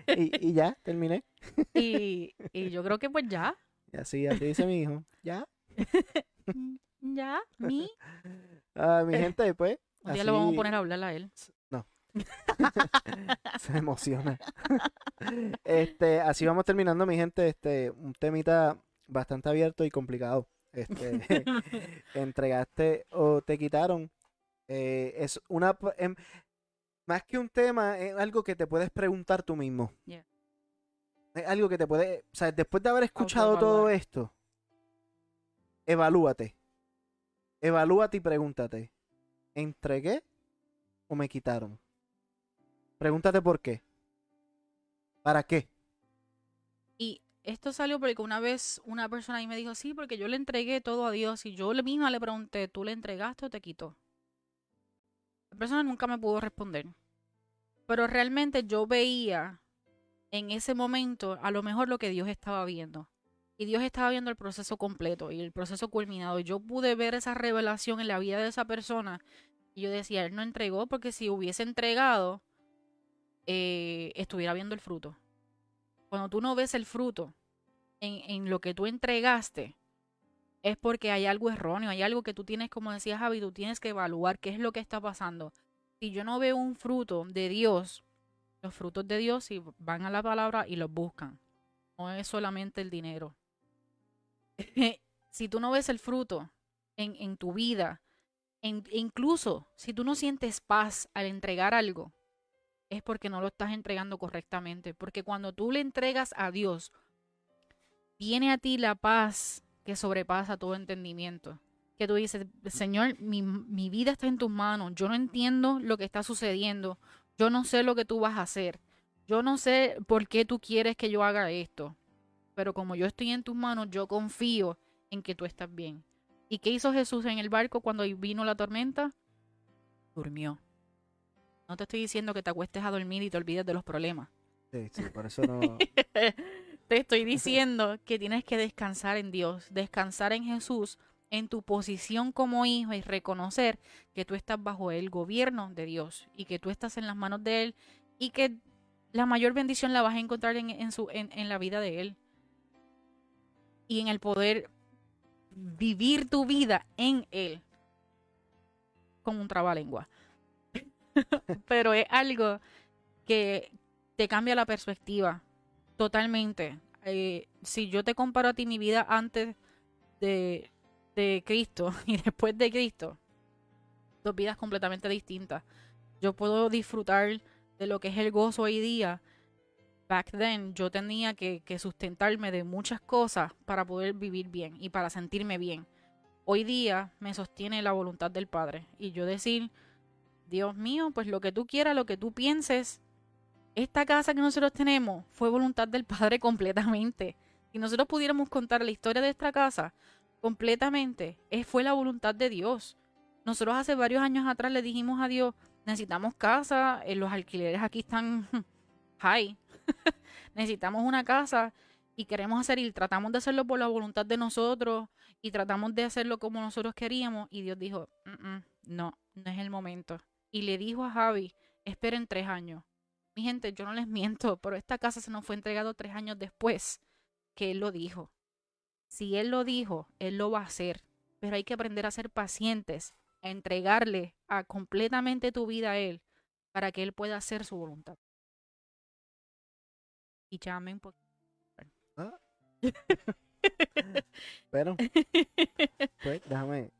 y, y, ya, terminé. *laughs* y, y yo creo que pues ya. Y así, así dice mi hijo. Ya. *laughs* ya, mi. Ah, mi gente, pues. Un día lo vamos a poner a hablar a él. *laughs* Se emociona. este, así vamos terminando, mi gente. Este, un temita bastante abierto y complicado. Este, *laughs* *laughs* entregaste o te quitaron. Eh, es una em, más que un tema, es algo que te puedes preguntar tú mismo. Es algo que te puede, o sea, después de haber escuchado todo esto, evalúate. Evalúate y pregúntate, ¿entregué o me quitaron? Pregúntate por qué. ¿Para qué? Y esto salió porque una vez una persona ahí me dijo, sí, porque yo le entregué todo a Dios y yo misma le pregunté, ¿tú le entregaste o te quitó? La persona nunca me pudo responder. Pero realmente yo veía en ese momento a lo mejor lo que Dios estaba viendo. Y Dios estaba viendo el proceso completo y el proceso culminado. Y yo pude ver esa revelación en la vida de esa persona. Y yo decía, Él no entregó porque si hubiese entregado, eh, estuviera viendo el fruto cuando tú no ves el fruto en, lo que tú entregaste, es porque hay algo erróneo, hay algo que tú tienes, como decía Javi, tú tienes que evaluar qué es lo que está pasando. Si yo no veo un fruto de Dios, los frutos de Dios si van a la palabra y los buscan. No es solamente el dinero. *laughs* si tú no ves el fruto en, en tu vida, incluso si tú no sientes paz al entregar algo, es porque no lo estás entregando correctamente. Porque cuando tú le entregas a Dios, viene a ti la paz que sobrepasa todo entendimiento. Que tú dices, Señor, mi, mi vida está en tus manos. Yo no entiendo lo que está sucediendo. Yo no sé lo que tú vas a hacer. Yo no sé por qué tú quieres que yo haga esto. Pero como yo estoy en tus manos, yo confío en que tú estás bien. ¿Y qué hizo Jesús en el barco cuando vino la tormenta? Durmió. No te estoy diciendo que te acuestes a dormir y te olvides de los problemas. Sí, sí, *laughs* por eso no. te estoy diciendo que tienes que descansar en Dios, descansar en Jesús, en tu posición como hijo y reconocer que tú estás bajo el gobierno de Dios y que tú estás en las manos de Él y que la mayor bendición la vas a encontrar en, en su, en, en la vida de Él y en el poder vivir tu vida en Él como un trabalengua. *laughs* Pero es algo que te cambia la perspectiva totalmente. Eh, si yo te comparo a ti mi vida antes de, de Cristo *laughs* y después de Cristo, dos vidas completamente distintas. Yo puedo disfrutar de lo que es el gozo hoy día. Back then yo tenía que, que sustentarme de muchas cosas para poder vivir bien y para sentirme bien. Hoy día me sostiene la voluntad del Padre y yo decir, Dios mío, pues lo que tú quieras, lo que tú pienses, esta casa que nosotros tenemos fue voluntad del Padre *laughs* completamente. Si nosotros pudiéramos contar la historia de esta casa completamente, es, fue la voluntad de Dios. Nosotros hace varios años atrás le dijimos a Dios, necesitamos casa, eh, los alquileres aquí están *laughs* high, *laughs* necesitamos una casa y queremos hacer y tratamos de hacerlo por la voluntad de nosotros y tratamos de hacerlo como nosotros queríamos y Dios dijo, "Mm, mm, no, no es el momento. Y le dijo a Javi, esperen tres años. Mi gente, yo no les miento, *laughs* pero esta casa se nos fue entregado tres años después que él lo dijo. Si él lo dijo, él lo va a hacer. Pero hay que aprender a ser pacientes, a entregarle a completamente tu vida a él para que él pueda hacer su voluntad. Y llamen por... Ah. *laughs* Pero, *laughs* pues, déjame.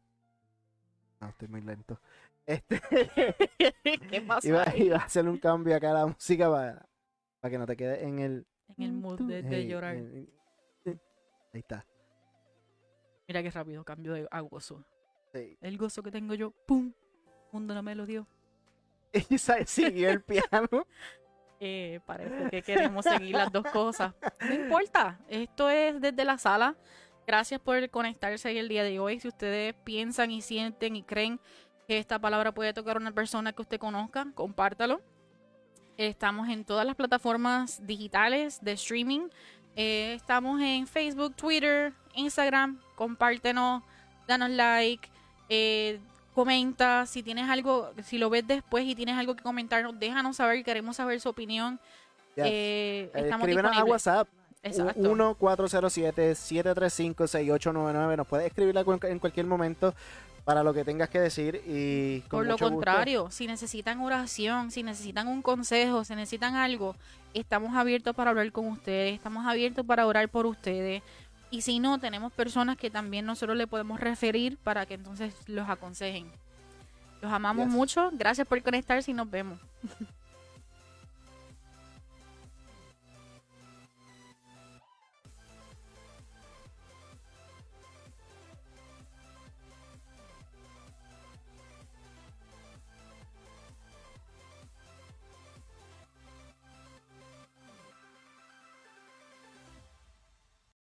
No, estoy muy lento. Este. *laughs* ¿Qué pasó? iba, a hacer un cambio acá a la música para, para que no te quede en el. En el mood de, de Hey, llorar. en- en- *laughs* Ahí está. Mira qué rápido cambio de a gozo. Sí. El gozo que tengo yo, ¡pum! Mundo no me lo dio. *laughs* Y siguió el piano. Eh, parece que queremos seguir las dos cosas. No importa, esto es desde la sala. Gracias por conectarse ahí el día de hoy. Si ustedes piensan y sienten y creen esta palabra puede tocar a una persona que usted conozca, compártalo. Estamos en todas las plataformas digitales de streaming. Eh, estamos en Facebook, Twitter, Instagram. Compártenos, danos like, eh, comenta. Si tienes algo, si lo ves después y tienes algo que comentarnos, déjanos saber. Queremos saber su opinión. Yes. Eh, Eh, estamos Escríbenos a. WhatsApp. Exacto. 1-407-735-6899. Nos puedes escribir en cualquier momento para lo que tengas que decir. Y con Por lo mucho gusto- contrario, si necesitan oración, si necesitan un consejo, si necesitan algo, estamos abiertos para hablar con ustedes, estamos abiertos para orar por ustedes. Y si no, tenemos personas que también nosotros le podemos referir para que entonces los aconsejen. Los amamos Yes. mucho. Gracias por conectarse y nos vemos. *laughs*